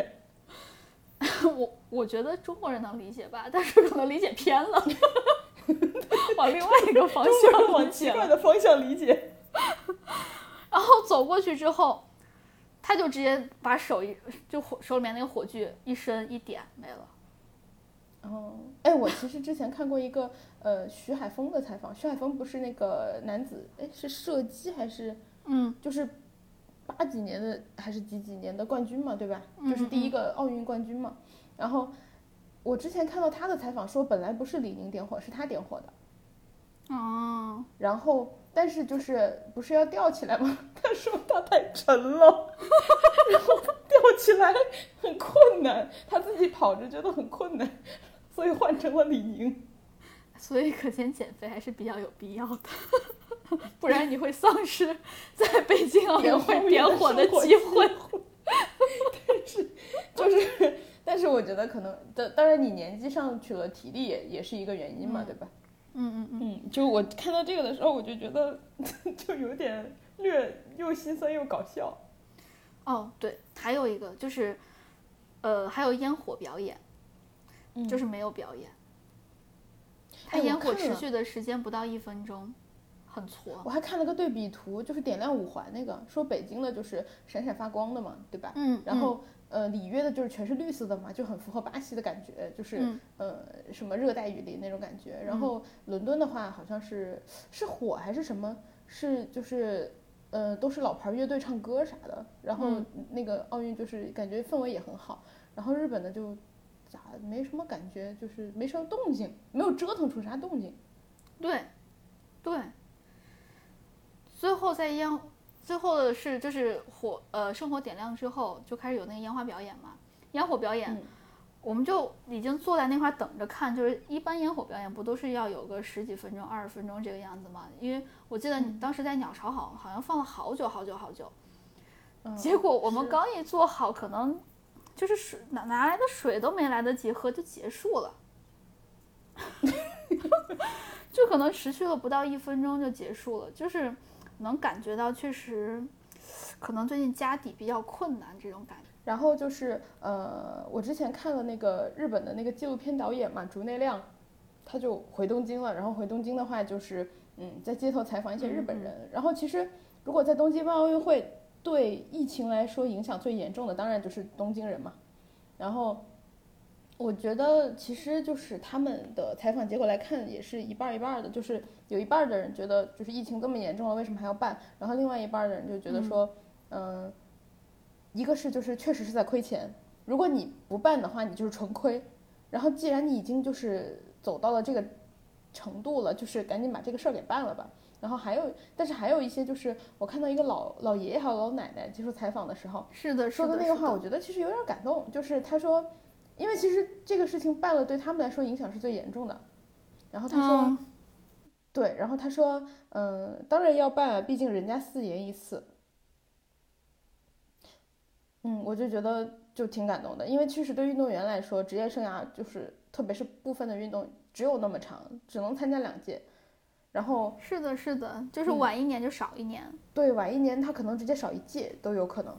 我我觉得中国人能理解吧，但是可能理解偏了，往另外一个方向理往。奇怪的方向理解。然后走过去之后，他就直接把手一就火手里面那个火炬一伸一点没了。哦，哎，我其实之前看过一个呃徐海峰的采访，徐海峰不是那个男子，哎是射击还是嗯就是八几年的还是几几年的冠军嘛，对吧？嗯就是第一个奥运冠军嘛。然后我之前看到他的采访说，本来不是李宁点火，是他点火的。哦，然后但是就是不是要吊起来吗？他说他太沉了，然后吊起来很困难，他自己跑着觉得很困难，所以换成了李宁。所以可见减肥还是比较有必要的，不然你会丧失 在北京奥运会点火的机会。但是就是，但是我觉得可能的，当然你年纪上去了，体力也也是一个原因嘛，对吧？嗯嗯嗯，嗯，就我看到这个的时候，我就觉得 就有点略又心酸又搞笑。哦对，还有一个就是，呃，还有烟火表演，嗯就是没有表演，它烟火持续的时间不到一分钟，很挫。我还看了个对比图，就是点亮五环那个，说北京的就是闪闪发光的嘛，对吧？嗯，然后呃，里约的就是全是绿色的嘛，就很符合巴西的感觉，就是、嗯呃什么热带雨林那种感觉。然后伦敦的话，好像是是火还是什么，是就是呃都是老牌乐队唱歌啥的。然后嗯那个奥运就是感觉氛围也很好。然后日本的就咋没什么感觉，就是没什么动静，没有折腾出啥动静。对，对。最后在烟，最后的是就是火呃圣火点亮之后，就开始有那个烟花表演嘛。烟火表演，嗯我们就已经坐在那块儿等着看。就是一般烟火表演不都是要有个十几分钟、二十分钟这个样子嘛？因为我记得你当时在鸟巢好好像放了好久好久好久。嗯结果我们刚一坐好，可能就是水拿拿来的水都没来得及喝就结束了，就可能持续了不到一分钟就结束了，就是能感觉到确实可能最近家底比较困难这种感觉。然后就是呃，我之前看了那个日本的那个纪录片导演嘛，竹内亮，他就回东京了。然后回东京的话，就是嗯，在街头采访一些日本人。然后其实如果在东京办奥运会，对疫情来说影响最严重的，当然就是东京人嘛。然后我觉得其实就是他们的采访结果来看，也是一半儿一半儿的，就是有一半儿的人觉得就是疫情这么严重了，为什么还要办？然后另外一半儿的人就觉得说，嗯、一个是就是确实是在亏钱，如果你不办的话，你就是纯亏。然后既然你已经就是走到了这个程度了，就是赶紧把这个事儿给办了吧。然后还有，但是还有一些就是我看到一个老老爷爷还有老奶奶接受采访的时候，是的，说的那个话，我觉得其实有点感动。就是他说，因为其实这个事情办了，对他们来说影响是最严重的。然后他说，嗯对，然后他说，嗯，当然要办啊，毕竟人家四年一次。嗯，我就觉得就挺感动的，因为确实对运动员来说，职业生涯就是特别是部分的运动只有那么长，只能参加两届，然后是的，是的，就是嗯晚一年就少一年。对晚一年他可能直接少一届都有可能。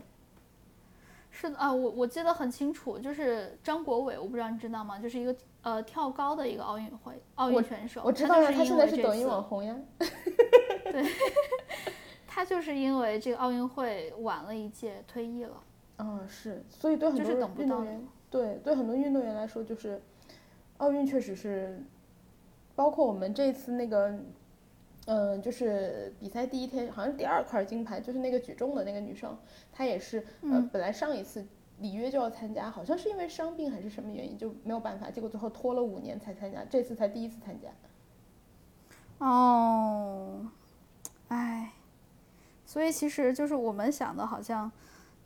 是的啊，我我记得很清楚，就是张国伟，我不知道你知道吗？就是一个呃跳高的一个奥运会奥运选手，我知道呀，他就是因他现在为是抖音网红呀。对 他就是因为这个奥运会晚了一届退役了，嗯，是，所以对很多运动员，对对很多运动员来说，就是奥运确实是，包括我们这次那个，嗯、就是比赛第一天，好像是第二块金牌，就是那个举重的那个女生，她也是，呃，嗯本来上一次里约就要参加，好像是因为伤病还是什么原因就没有办法，结果最后拖了五年才参加，这次才第一次参加。哦，哎，所以其实就是我们想的，好像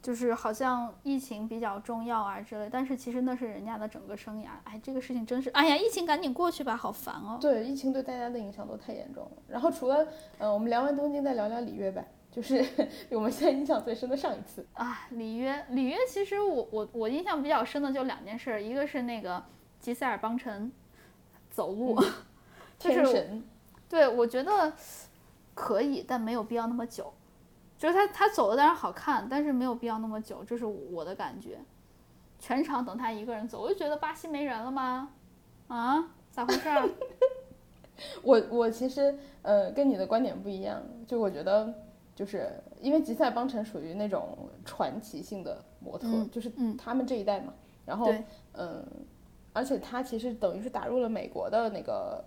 就是好像疫情比较重要啊之类，但是其实那是人家的整个生涯。哎，这个事情真是，哎呀，疫情赶紧过去吧，好烦哦。对，疫情对大家的影响都太严重了。然后除了，呃，我们聊完东京，再聊聊里约呗，就是 我们现在印象最深的上一次。啊，里约，里约，其实我我我印象比较深的就两件事，一个是那个吉塞尔邦辰走路，就是天神，对我觉得可以，但没有必要那么久。就是他他走的当然好看，但是没有必要那么久，这是我的感觉。全场等他一个人走，我就觉得巴西没人了吗？啊，咋回事儿？我我其实呃跟你的观点不一样，就我觉得就是因为吉赛邦辰属于那种传奇性的模特，嗯就是嗯他们这一代嘛，然后对嗯，而且他其实等于是打入了美国的那个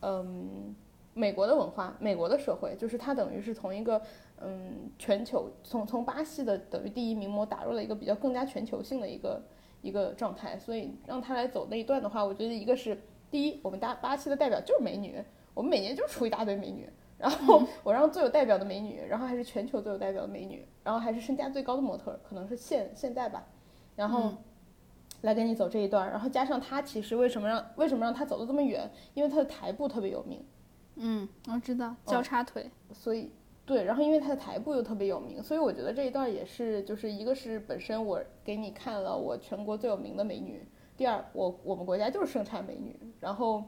嗯美国的文化，美国的社会，就是他等于是从一个嗯全球从从巴西的等于第一名模打入了一个比较更加全球性的一个一个状态，所以让他来走那一段的话，我觉得一个是第一，我们大巴西的代表就是美女，我们每年就出一大堆美女。然后我让最有代表的美女，然后还是全球最有代表的美女，然后还是身价最高的模特，可能是现现在吧，然后来跟你走这一段，然后加上他其实为什么让为什么让他走的这么远？因为他的台步特别有名，嗯，我知道交叉腿。所以对，然后因为他的台步又特别有名，所以我觉得这一段也是就是一个是本身我给你看了我全国最有名的美女，第二我我们国家就是盛产美女，然后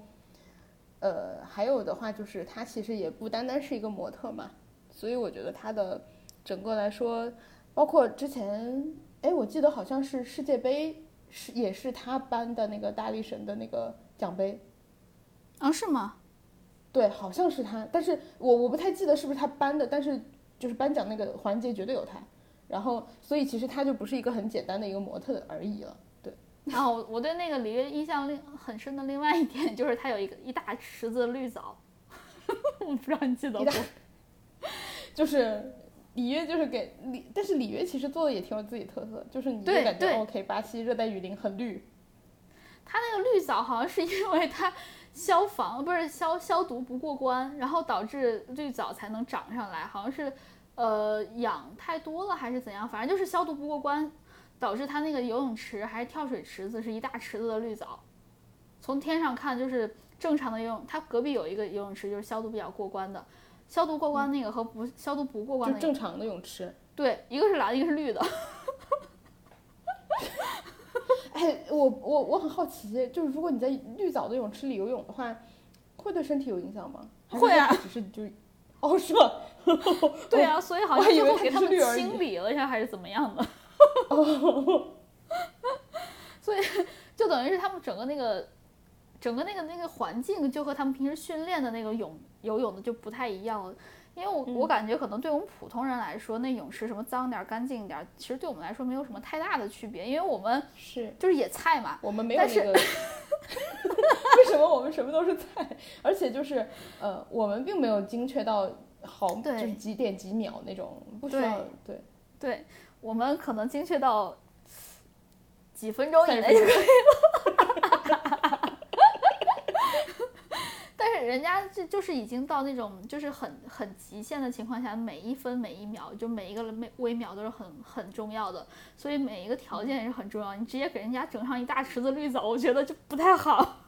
呃还有的话就是她其实也不单单是一个模特嘛，所以我觉得她的整个来说，包括之前哎我记得好像是世界杯是也是她颁的那个大力神的那个奖杯。啊，是吗？对，好像是他，但是我我不太记得是不是他颁的，但是就是颁奖那个环节绝对有他。然后，所以其实他就不是一个很简单的一个模特而已了。对，然后我我对那个里约印象另很深的另外一点就是他有一个一大池子绿藻，我不知道你记得不？就是里约就是给里，但是里约其实做的也挺有自己特色，就是你就对感觉 OK，巴西热带雨林很绿，它那个绿藻好像是因为它消防不是消消毒不过关，然后导致绿藻才能长上来，好像是呃氧太多了还是怎样，反正就是消毒不过关，导致它那个游泳池还是跳水池子是一大池子的绿藻，从天上看就是正常的游泳，它隔壁有一个游泳池就是消毒比较过关的。消毒过关那个和不消毒不过关正常的泳池。对，一个是蓝，一个是绿的。哎，我我我很好奇，就是如果你在绿藻的泳池里游泳的话，会对身体有影响吗？会啊只是就，哦，是吗？对啊，所以好像最后给他们清理了一下，还是怎么样的。所以就等于是他们整个那个整个那个那个环境，就和他们平时训练的那个泳游泳的就不太一样了。因为我嗯我感觉可能对我们普通人来说，那泳池什么脏点儿、干净一点儿，其实对我们来说没有什么太大的区别，因为我们是就是野菜嘛。我们没有但是那个。为什么我们什么都是菜？而且就是呃，我们并没有精确到毫就是几点几秒那种，不需要对。对我们可能精确到几分钟以内就可以了。但是人家这就是已经到那种就是很很极限的情况下，每一分每一秒，就每一个每微秒都是很很重要的，所以每一个条件也是很重要。你直接给人家整上一大池子绿藻，我觉得就不太好。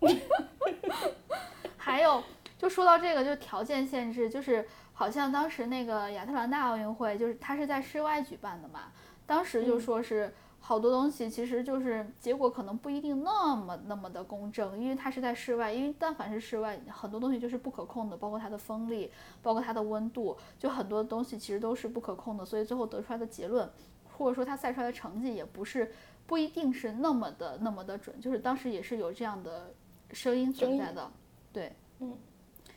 还有，就说到这个，就条件限制，就是好像当时那个亚特兰大奥运会，就是它是在室外举办的嘛，当时就嗯说是好多东西，其实就是结果可能不一定那么那么的公正，因为它是在室外，因为但凡是室外，很多东西就是不可控的，包括它的风力，包括它的温度，就很多东西其实都是不可控的，所以最后得出来的结论，或者说它赛出来的成绩也不是不一定是那么的那么的准，就是当时也是有这样的声音存在的，对，嗯，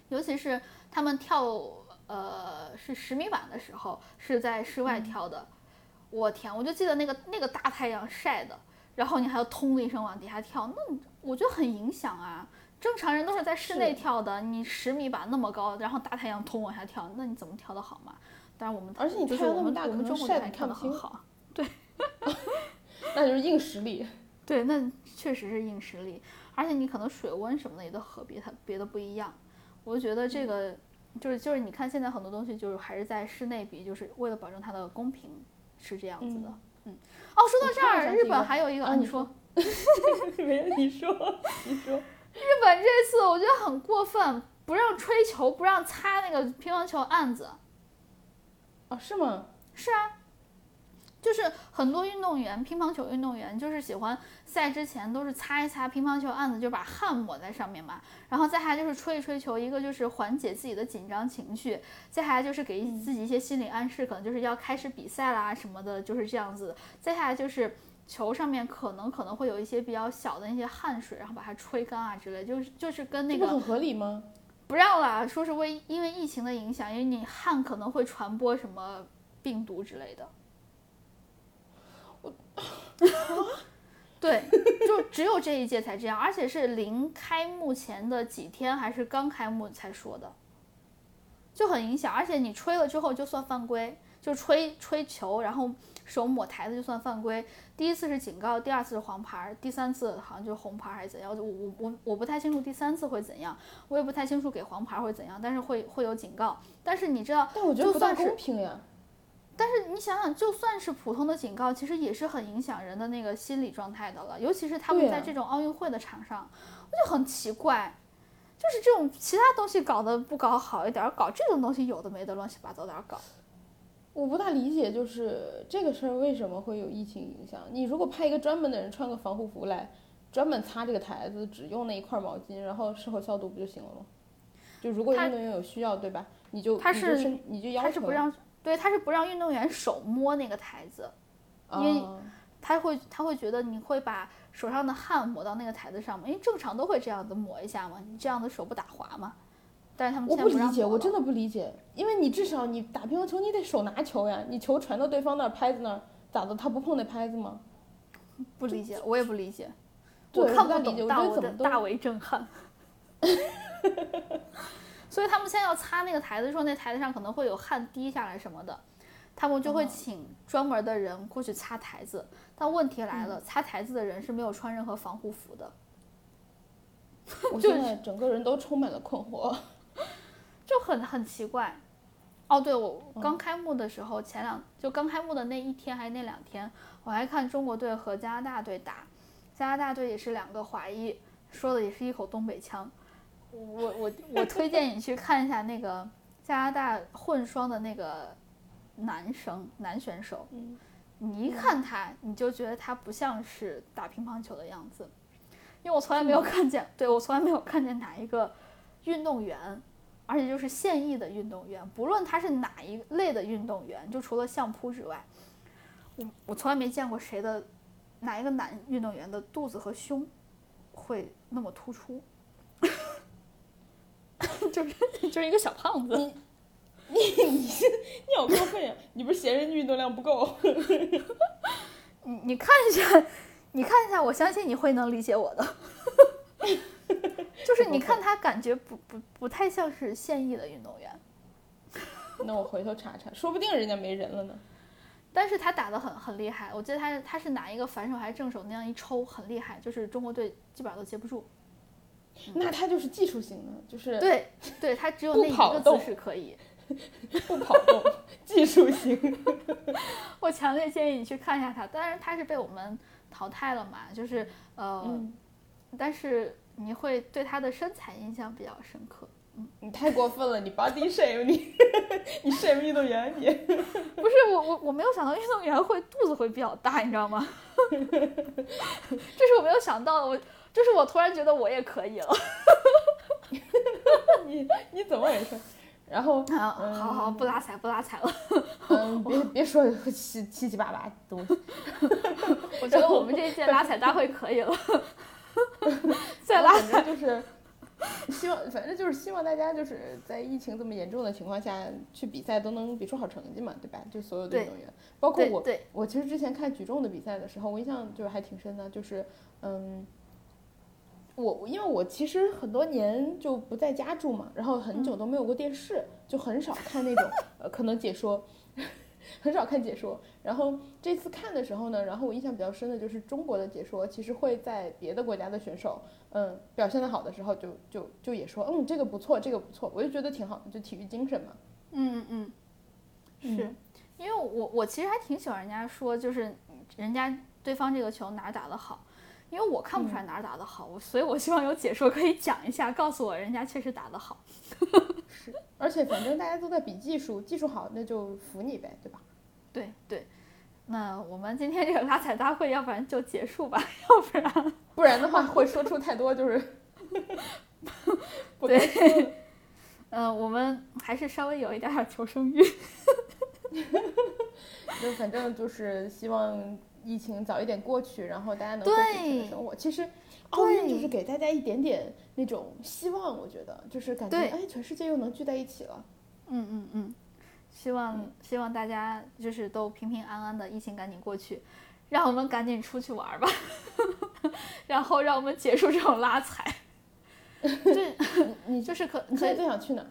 尤其是他们跳呃是十米板的时候是在室外跳的，我天，我就记得那个那个大太阳晒的，然后你还要通的一声往底下跳，那我觉得很影响啊。正常人都是在室内跳的，你十米板那么高，然后大太阳通往下跳，那你怎么跳得好嘛？但是我们而且你就是我们太阳那么大我们晒人还跳得很好。对 那就是硬实力。对，那确实是硬实力，而且你可能水温什么的也都和别它别的不一样。我就觉得这个就是就是你看现在很多东西就是还是在室内比，就是为了保证它的公平是这样子的。嗯，哦，说到这儿，日本还有一个，你说，没有，你说，你说，日本这次我觉得很过分，不让吹球，不让擦那个乒乓球案子。哦，是吗？是啊。就是很多运动员，乒乓球运动员就是喜欢赛之前都是擦一擦乒乓球案子，就把汗抹在上面嘛。然后再还就是吹一吹球，一个就是缓解自己的紧张情绪，再下来就是给自己一些心理暗示，可能就是要开始比赛啦什么的，就是这样子。再下来就是球上面可能可能会有一些比较小的那些汗水，然后把它吹干啊之类，就是就是跟那个很合理吗？不让啦，说是为因为疫情的影响，因为你汗可能会传播什么病毒之类的。对，就只有这一届才这样，而且是临开幕前的几天，还是刚开幕才说的，就很影响。而且你吹了之后就算犯规，就吹吹球，然后手抹台子就算犯规。第一次是警告，第二次是黄牌，第三次好像就是红牌还是怎样？我我我我不太清楚第三次会怎样，我也不太清楚给黄牌会怎样，但是会会有警告。但是你知道，但我觉得不算公平呀。但是你想想，就算是普通的警告，其实也是很影响人的那个心理状态的了。尤其是他们在这种奥运会的场上，我就很奇怪，就是这种其他东西搞得不搞好一点，搞这种东西有的没的乱七八糟点搞。我不大理解，就是这个事儿为什么会有疫情影响？你如果派一个专门的人穿个防护服来，专门擦这个台子，只用那一块毛巾，然后事后消毒不就行了吗？就如果运动员有需要，对吧？你就他是你就要求他是不让。对，他是不让运动员手摸那个台子，因为他会他会觉得你会把手上的汗抹到那个台子上嘛，因为正常都会这样子抹一下嘛，你这样的手不打滑嘛。但是他们我不理解，我真的不理解，因为你至少你打乒乓球你得手拿球呀，你球传到对方那儿拍子那儿咋的，他不碰那拍子吗？不理解，我也不理解，我看不懂，但我的大为震撼。所以他们现在要擦那个台子，说那台子上可能会有汗滴下来什么的，他们就会请专门的人过去擦台子。但问题来了，擦台子的人是没有穿任何防护服的。我现在整个人都充满了困惑，就很很奇怪。哦，对，我刚开幕的时候，前两就刚开幕的那一天还是那两天，我还看中国队和加拿大队打，加拿大队也是两个华裔，说的也是一口东北腔。我我我推荐你去看一下那个加拿大混双的那个男生男选手，你一看他你就觉得他不像是打乒乓球的样子，因为我从来没有看见，对我从来没有看见哪一个运动员，而且就是现役的运动员，不论他是哪一类的运动员，就除了相扑之外，我我从来没见过谁的哪一个男运动员的肚子和胸会那么突出。就是就是一个小胖子，你你你你好过分呀！你不是嫌人运动量不够？你你看一下，你看一下，我相信你会能理解我的。就是你看他感觉不不不太像是现役的运动员。那我回头查查，说不定人家没人了呢。但是他打的很很厉害，我记得他他是拿一个反手还是正手那样一抽很厉害，就是中国队基本上都接不住。那他就是技术型的，就是对，对他只有那一个姿势可以，不跑动，技术型。我强烈建议你去看一下他，当然他是被我们淘汰了嘛，就是呃，但是你会对他的身材印象比较深刻。嗯，你太过分了，你 body shame 你，你 shame 运动员你？不是我我我没有想到运动员会肚子会比较大，你知道吗？这是我没有想到的，我。就是我突然觉得我也可以了，你你怎么回事？然后好好好，不拉踩不拉踩了，嗯，别别说七七七八八东西。我觉得我们这一届拉踩大会可以了，再拉踩就是希望，反正就是希望大家就是在疫情这么严重的情况下去比赛都能比出好成绩嘛，对吧？就所有的运动员，包括我，我其实之前看举重的比赛的时候，我印象就是还挺深的，就是嗯。我因为我其实很多年就不在家住嘛，然后很久都没有过电视，就很少看那种呃可能解说，很少看解说。然后这次看的时候呢，然后我印象比较深的就是中国的解说，其实会在别的国家的选手，嗯，表现的好的时候就就就也说，嗯，这个不错，这个不错，我就觉得挺好的，就体育精神嘛。嗯嗯嗯，是因为我我其实还挺喜欢人家说，就是人家对方这个球哪儿打得好，因为我看不出来哪儿打得好，我所以我希望有解说可以讲一下，告诉我人家确实打得好。是，而且反正大家都在比技术，技术好那就服你呗，对吧？对对，那我们今天这个拉踩大会，要不然就结束吧，要不然 不然的话会说出太多就是 对的。嗯、我们还是稍微有一点点求生欲。就反正就是希望疫情早一点过去，然后大家能恢复正常的对生活。其实奥运就是给大家一点点那种希望，我觉得就是感觉哎，全世界又能聚在一起了。嗯嗯嗯，希望、嗯希望大家就是都平平安安的，疫情赶紧过去，让我们赶紧出去玩吧，然后让我们结束这种拉踩。这 你就是可你现在最想去哪？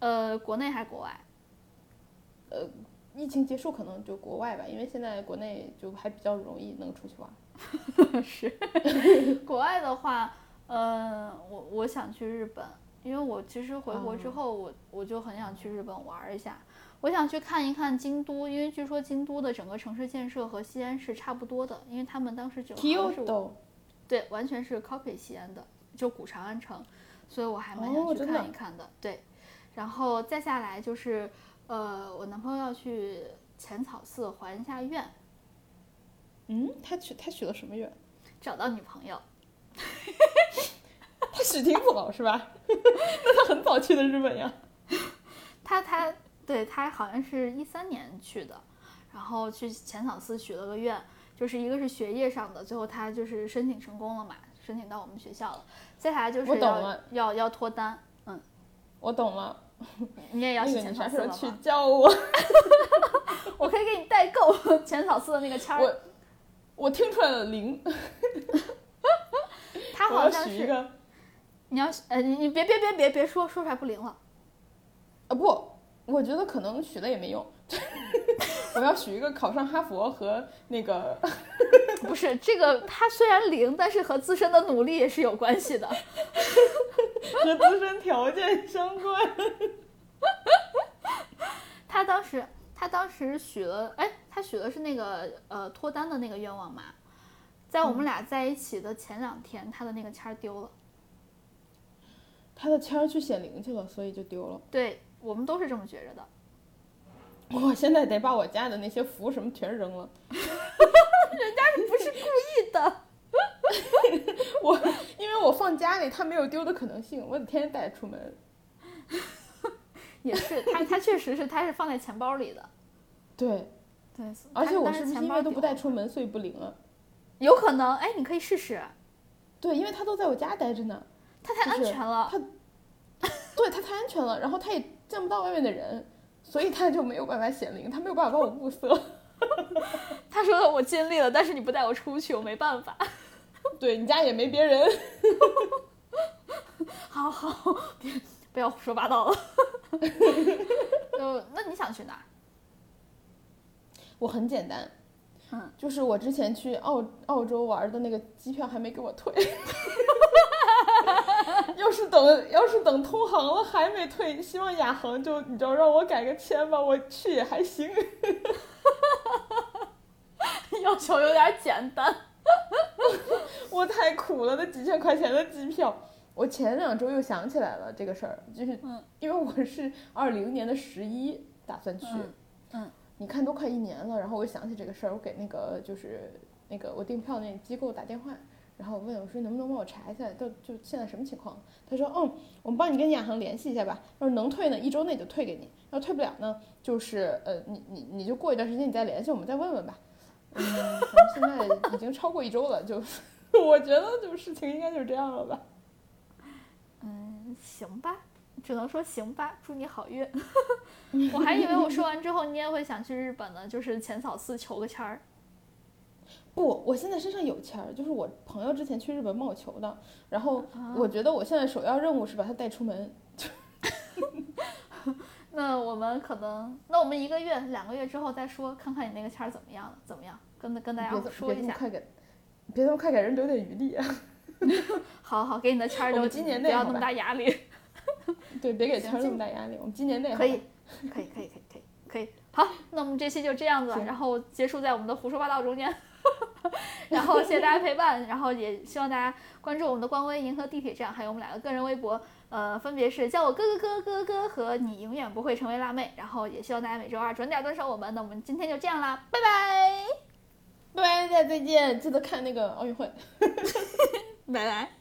呃，国内还是国外？疫情结束可能就国外吧，因为现在国内就还比较容易能出去玩。是，国外的话，嗯，我我想去日本，因为我其实回国之哦后，我我就很想去日本玩儿一下。我想去看一看京都，因为据说京都的整个城市建设和西安是差不多的，因为他们当时就好像是对，完全是 copy 西安的，就古长安城，所以我还蛮哦想去看一看的。对，然后再下来就是，呃，我男朋友要去浅草寺还一下愿，嗯，他许他许了什么愿？找到女朋友。他许挺早是吧？那他很早去的日本呀。他他对他好像是一三年去的，然后去浅草寺许了个愿，就是一个是学业上的，最后他就是申请成功了嘛，申请到我们学校了。接下来就是我懂要了要要脱单，嗯，我懂了，你也要去那个浅草寺吗？你啥时候去教我？我可以给你代购 浅草寺的那个签儿。我我听出来了零，他好像是许一个你要呃你你别别别别别说说出来不灵了。啊不，我觉得可能许了也没用。我要许一个考上哈佛和那个 不是这个，它虽然灵，但是和自身的努力也是有关系的。和自身条件相关。他当时他当时许了，哎，他许的是那个呃脱单的那个愿望嘛，在我们俩在一起的前两天，他的那个签儿丢了。他的签儿去显灵去了，所以就丢了。对我们都是这么觉着的。我现在得把我家的那些符什么全扔了。人家不是故意的。我因为我放家里，他没有丢的可能性，我得天天带出门。也是，他他确实是，他是放在钱包里的。对，对，而且我是不是因为都不带出门，所以不灵了？有可能，哎，你可以试试，对，因为他都在我家待着呢。他太安就是全了。对他太安全了，然后他也见不到外面的人，所以他就没有办法显灵，他没有办法帮我物色。他说我尽力了，但是你不带我出去，我没办法。对你家也没别人。好好，别不要胡说八道了。呃，那你想去哪？我很简单，嗯，就是我之前去澳澳洲玩的那个机票还没给我退，要是等要是等通航了还没退，希望亚航就你知道让我改个签吧，我去也还行。要求有点简单。我太苦了，那几千块钱的机票。我前两周又想起来了这个事儿，就是嗯因为我是二零年的十一打算去，嗯嗯你看都快一年了，然后我想起这个事儿，我给那个就是那个我订票那机构打电话，然后我问我说能不能帮我查一下，到就现在什么情况？他说嗯，我们帮你跟亚航联系一下吧，要是能退呢，一周内就退给你；要退不了呢，就是呃你你你就过一段时间你再联系我们再问问吧。嗯，反正现在已经超过一周了，就 我觉得就事情应该就是这样了吧。嗯，行吧，只能说行吧，祝你好运。我还以为我说完之后你也会想去日本呢，就是浅草寺求个签儿。不，我现在身上有钱儿，就是我朋友之前去日本帮我求的，然后我觉得我现在首要任务是把他带出门。那我们可能，那我们一个月、两个月之后再说，看看你那个签儿怎么样了，怎么样？跟跟大家说一下。别这么快给，别这么快给人留点余地啊！好好给你的签儿我留，们今年内不要那么大压力。对，别给行签儿那么大压力。我们今年内可以，可以，可以，可以，可以，可以。好，那我们这期就这样子，然后结束在我们的胡说八道中间。然后谢谢大家陪伴，然后也希望大家关注我们的官微“银河地铁站”，还有我们两个个人微博，呃，分别是叫我哥哥哥哥哥和你永远不会成为辣妹。然后也希望大家每周二准点蹲守我们。那我们今天就这样啦，拜拜，拜拜，大家再见！记得看那个奥运会。拜拜。